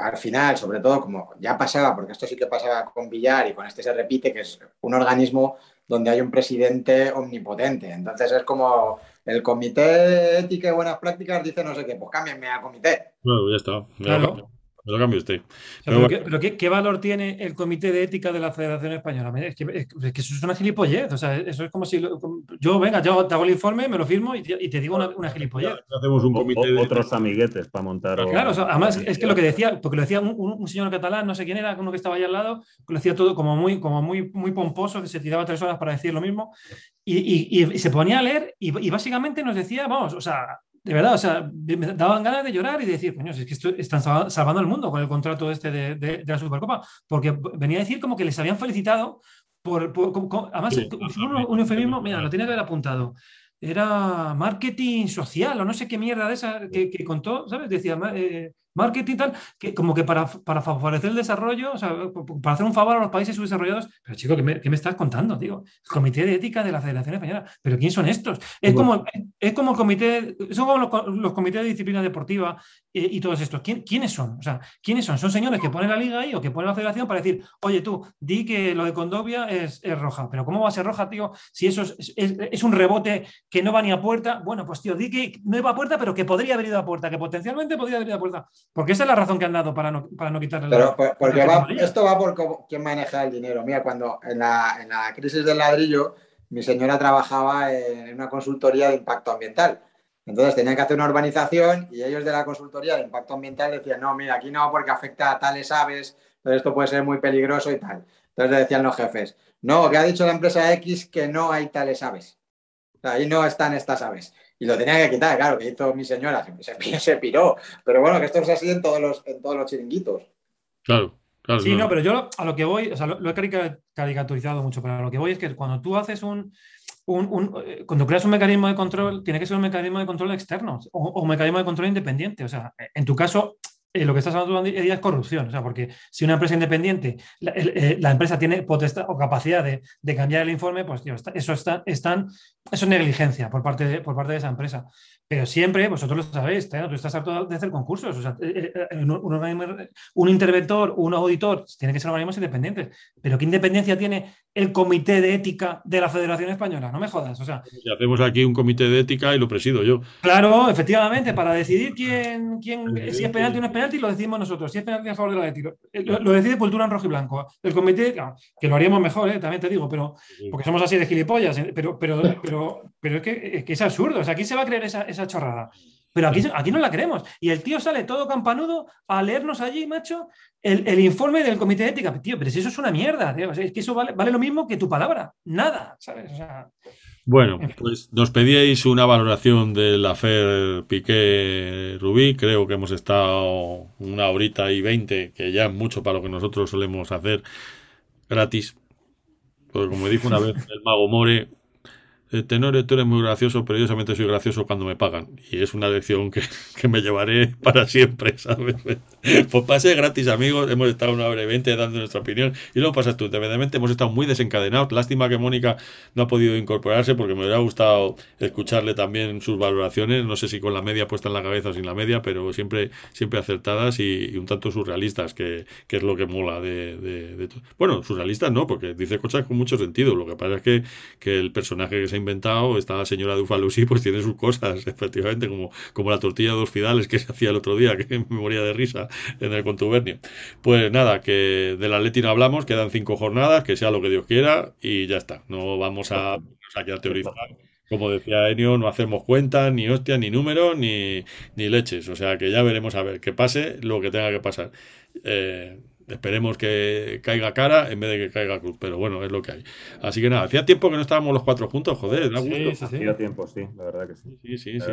al final, sobre todo, como ya pasaba, porque esto sí que pasaba con Villar y con este se repite, que es un organismo donde hay un presidente omnipotente. Entonces es como el comité de ética y buenas prácticas dice no sé qué, pues cámbienme al comité. Bueno, ya está. Me, Claro. Lo, cambio, me lo cambio usted. O sea, Pero pero, bueno. ¿qué, pero qué- qué valor tiene el Comité de Ética de la Federación Española? Es que, es que eso es una gilipollez. O sea, eso es como si lo- como- yo, venga, yo te hago el informe, me lo firmo y te, y te digo una, una gilipollez. Hacemos un comité o- de... otros amiguetes para montar. o- Claro, o sea, además es que lo que decía, porque lo decía un, un- un señor catalán, no sé quién era, uno que estaba ahí al lado, que lo decía todo como muy, como muy, muy pomposo, que se tiraba tres horas para decir lo mismo, y, y- y se ponía a leer y, y básicamente nos decía, vamos, o sea, de verdad, o sea, me daban ganas de llorar y de decir, coño, es que esto, están salvando el mundo con el contrato este de, de, la Supercopa, porque venía a decir como que les habían felicitado por, además, un, eufemismo, mira, lo tiene que haber apuntado. Era marketing social o no sé qué mierda de esa que, contó, ¿sabes? Decía, eh, marketing tal, que como que para, para, favorecer el desarrollo, o sea, para hacer un favor a los países subdesarrollados. Pero chico, ¿qué me, qué me estás contando? Digo, Comité de Ética de la Federación Española. ¿Pero quién son estos? Es como, es como el comité, son como los, los comités de disciplina deportiva eh, y todos estos. ¿Quién, ¿Quiénes son? O sea, ¿quiénes son? ¿Son señores que ponen la liga ahí o que ponen la federación para decir, oye tú, di que lo de Condovia es, es roja, pero ¿cómo va a ser roja, tío? Si eso es, es, es, un rebote que no va ni a puerta, bueno, pues tío, di que no iba a puerta, pero que podría haber ido a puerta, que potencialmente podría haber ido a puerta. Porque esa es la razón que han dado para no, para no quitarle Pero, la, porque va, esto va por quién maneja el dinero. Mira, cuando en la, en la crisis del ladrillo, mi señora trabajaba en una consultoría de impacto ambiental. Entonces tenían que hacer una urbanización y ellos de la consultoría de impacto ambiental decían, no, mira, aquí no, porque afecta a tales aves, pero esto puede ser muy peligroso y tal. Entonces le decían los jefes, no, que ha dicho la empresa X que no hay tales aves. O sea, ahí no están estas aves y lo tenía que quitar, claro, que hizo mi señora, se, se, piró. Pero bueno, que esto es así en todos los, en todos los chiringuitos. Claro. Claro, sí, no, pero yo a lo que voy, o sea, lo, he caricaturizado mucho, pero a lo que voy es que cuando tú haces un, un, un, eh, cuando creas un mecanismo de control, tiene que ser un mecanismo de control externo o, o, un mecanismo de control independiente. O sea, en tu caso, eh, lo que estás hablando día es corrupción. O sea, porque si una empresa independiente, la, eh, empresa tiene potestad o capacidad de, cambiar el informe, pues eso, está, están, eso es negligencia por parte, de, por parte de esa empresa. Pero siempre, vosotros lo sabéis, ¿eh? tú estás harto de hacer concursos. O sea, un, un, un, interventor, un auditor, tiene que ser organismos independientes. Pero ¿qué independencia tiene el comité de ética de la Federación Española? No me jodas. O sea, y hacemos aquí un comité de ética y lo presido yo. Claro, efectivamente, para decidir quién, quién si es penalti o no es penalti, lo decidimos nosotros. Si es penalti a favor de la de tiro, lo, lo, decide Cultura en rojo y blanco. El comité, que lo haríamos mejor, ¿eh? también te digo, pero porque somos así de gilipollas. Pero, pero, pero, pero es, que, es, que, es absurdo. O sea, aquí se va a creer esa, esa chorrada. Pero aquí, aquí no la queremos. Y el tío sale todo campanudo a leernos allí, macho, el, el informe del comité de ética. Tío, pero si eso es una mierda, tío. es que eso vale, vale, lo mismo que tu palabra. Nada, ¿sabes? O sea, bueno, pues nos pedíais una valoración del afer Piqué Rubí. Creo que hemos estado una horita y veinte, que ya es mucho para lo que nosotros solemos hacer gratis. Porque como dijo una vez el mago More, Tenore, tú eres muy gracioso, pero yo solamente soy gracioso cuando me pagan. Y es una lección que, que me llevaré para siempre, ¿sabes? Pues pase gratis, amigos. Hemos estado una hora dando nuestra opinión. Y luego pasas tú, evidentemente hemos estado muy desencadenados. Lástima que Mónica no ha podido incorporarse porque me hubiera gustado escucharle también sus valoraciones. No sé si con la media puesta en la cabeza o sin la media, pero siempre, siempre acertadas y, y un tanto surrealistas, que, que, es lo que mola de, de, de Bueno, surrealistas no, porque dice cosas con mucho sentido. Lo que pasa es que, que el personaje que se inventado, esta señora de Ufalusi, pues tiene sus cosas, efectivamente, como, como la tortilla de dos fidales que se hacía el otro día, que me moría de risa en el contubernio. Pues nada, que del Atleti no hablamos, quedan cinco jornadas, que sea lo que Dios quiera y ya está. No vamos a, a teorizar. Como decía Enio, no hacemos cuentas, ni hostias, ni números, ni, ni leches. O sea que ya veremos a ver que pase lo que tenga que pasar. Eh, Esperemos que caiga cara en vez de que caiga cruz, pero bueno, es lo que hay. Así que nada, hacía tiempo que no estábamos los cuatro juntos, joder, da gusto. Sí, sí, sí. Hacía tiempo, sí, la verdad que sí. Sí, sí, sí.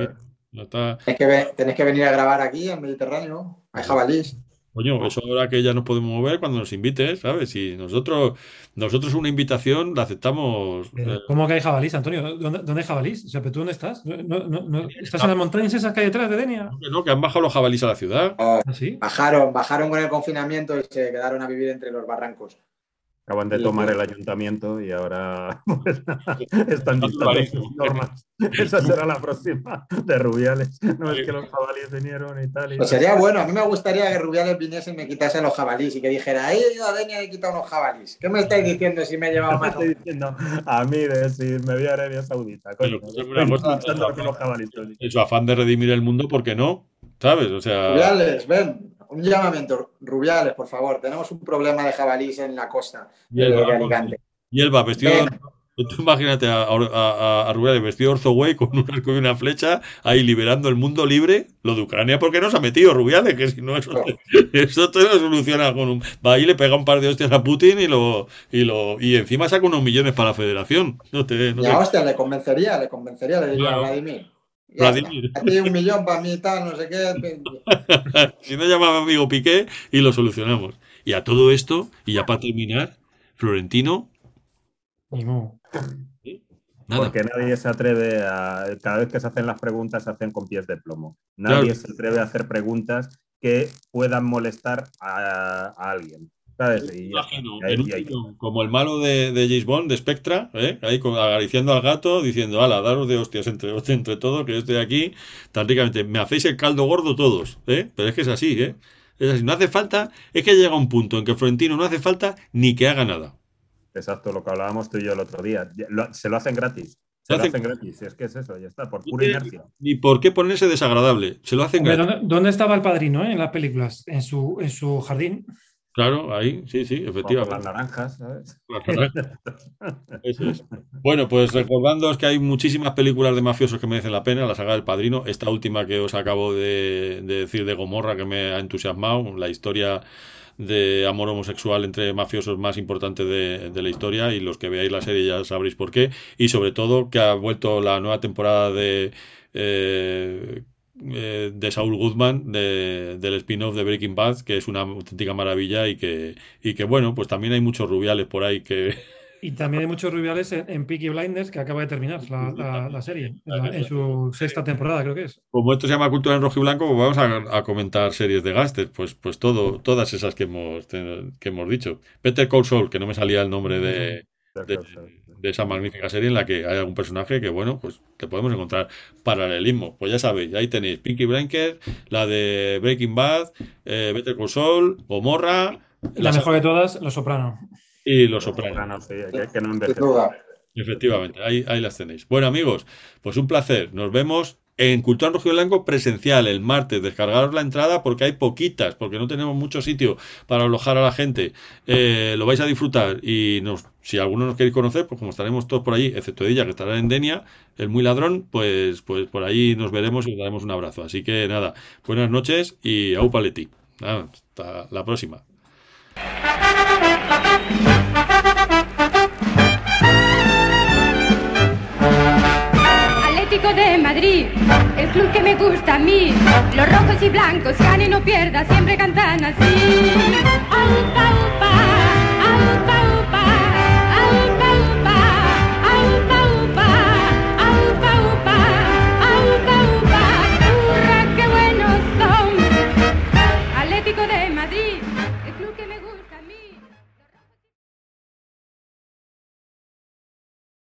No está... tenés, que, tenés que venir a grabar aquí en Mediterráneo, hay jabalís. Coño, eso ahora que ya nos podemos mover cuando nos invites, ¿sabes? Si nosotros, nosotros una invitación la aceptamos. Eh... ¿Cómo que hay jabalís, Antonio? ¿Dónde, dónde hay jabalís? O sea, ¿pero tú dónde estás? ¿No, no, no, estás en las montañas esas que hay detrás de Denia? No, que, no, que han bajado los jabalís a la ciudad. Oh, ¿Ah, sí? Bajaron, bajaron con el confinamiento y se quedaron a vivir entre los barrancos. Acaban de tomar el ayuntamiento y ahora pues, están dictando normas. Esa será la próxima de Rubiales. No es que los jabalíes vinieron y tal. Y pues sería bueno. A mí me gustaría que Rubiales viniese y me quitase los jabalíes y que dijera, ahí yo a Denia he quitado unos jabalíes. ¿Qué me estáis diciendo si me he llevado más? estoy diciendo a mí de decir, me voy a Arabia Saudita. Coño, pues en su afán de redimir el mundo, ¿por qué no? ¿Sabes? O sea. Rubiales, ven un llamamiento, Rubiales, por favor, tenemos un problema de jabalís en la costa y él, de Alicante. Y él va vestido. Ven. Tú imagínate a, a, a, Rubiales vestido Orzoway con un arco y una flecha ahí liberando el mundo libre. Lo de Ucrania, porque no se ha metido Rubiales? Que si no, eso, no. Te, eso te lo soluciona con un. Va ahí, le pega un par de hostias a Putin y lo. Y, lo, y encima saca unos millones para la federación. No te, no ya, te... hostia, le convencería, le convencería, le diría claro. a Vladimir. Vladimir. Aquí un millón para mí tal, no sé qué. si no llama a mi amigo Piqué y lo solucionamos. Y a todo esto, y ya para terminar, Florentino, mu. nada. Porque nadie se atreve a. Cada vez que se hacen las preguntas, se hacen con pies de plomo. Nadie Claro. se atreve a hacer preguntas que puedan molestar a, a alguien. Y. Imagino, Y ahí- y ahí- como el malo de, de James Bond, de Spectra, ¿eh? ahí con- acariciando al gato, diciendo, ala, daros de hostias entre, entre todos, que yo estoy aquí, tan ricamente. Me hacéis el caldo gordo todos, ¿eh? Pero es que es así, ¿eh? Es así. No hace falta, es que llega un punto en que Florentino no hace falta ni que haga nada. Exacto, lo que hablábamos tú y yo el otro día. Lo- se lo hacen gratis. Se Lo hacen- hacen gratis. Es que es eso, ya está, por pura inercia. Ni por qué ponerse desagradable. Se lo hacen Hombre, gratis. ¿dónde, dónde estaba el padrino eh, en las películas? En su, en su jardín. Claro, ahí, sí, sí, efectivamente. las naranjas, ¿sabes? Eso es. Bueno, pues recordándoos que hay muchísimas películas de mafiosos que merecen la pena, la saga del Padrino, esta última que os acabo de, de decir de Gomorra que me ha entusiasmado, la historia de amor homosexual entre mafiosos más importante de, de la historia y los que veáis la serie ya sabréis por qué y sobre todo que ha vuelto la nueva temporada de eh, eh, de Saul Goodman de- del spin-off de Breaking Bad que es una auténtica maravilla y que y que bueno pues también hay muchos rubiales por ahí que Y también hay muchos rubiales en, en Peaky Blinders, que acaba de terminar la, la- la serie, en, la- en su sexta temporada, creo que es. Como esto se llama Cultura en Rojo y Blanco, pues vamos a, a comentar series de Gaster, pues, pues todo, todas esas que hemos, que hemos dicho. Better Call Saul, que no me salía el nombre de, de, de esa magnífica serie en la que hay algún personaje que, bueno, pues te podemos encontrar paralelismo. Pues ya sabéis, ahí tenéis Pinky Blinkers, la de Breaking Bad, eh, Better Call Saul, Gomorra, la mejor de todas, Los Soprano. y Los Sopranos. Sopranos, sí, que, que no. Efectivamente, ahí, ahí las tenéis. Bueno, amigos, pues un placer. Nos vemos en Cultura Rojo Blanco presencial el martes. Descargaros la entrada porque hay poquitas, porque no tenemos mucho sitio para alojar a la gente. Eh, lo vais a disfrutar y nos, si alguno nos queréis conocer, pues como estaremos todos por allí, excepto ella que estará en Denia, el muy ladrón, pues, pues por ahí nos veremos y os daremos un abrazo. Así que nada, buenas noches y au paleti. Hasta la próxima. Atlético de Madrid, el club que me gusta a mí. Los rojos y blancos, gane no pierda, siempre cantan así.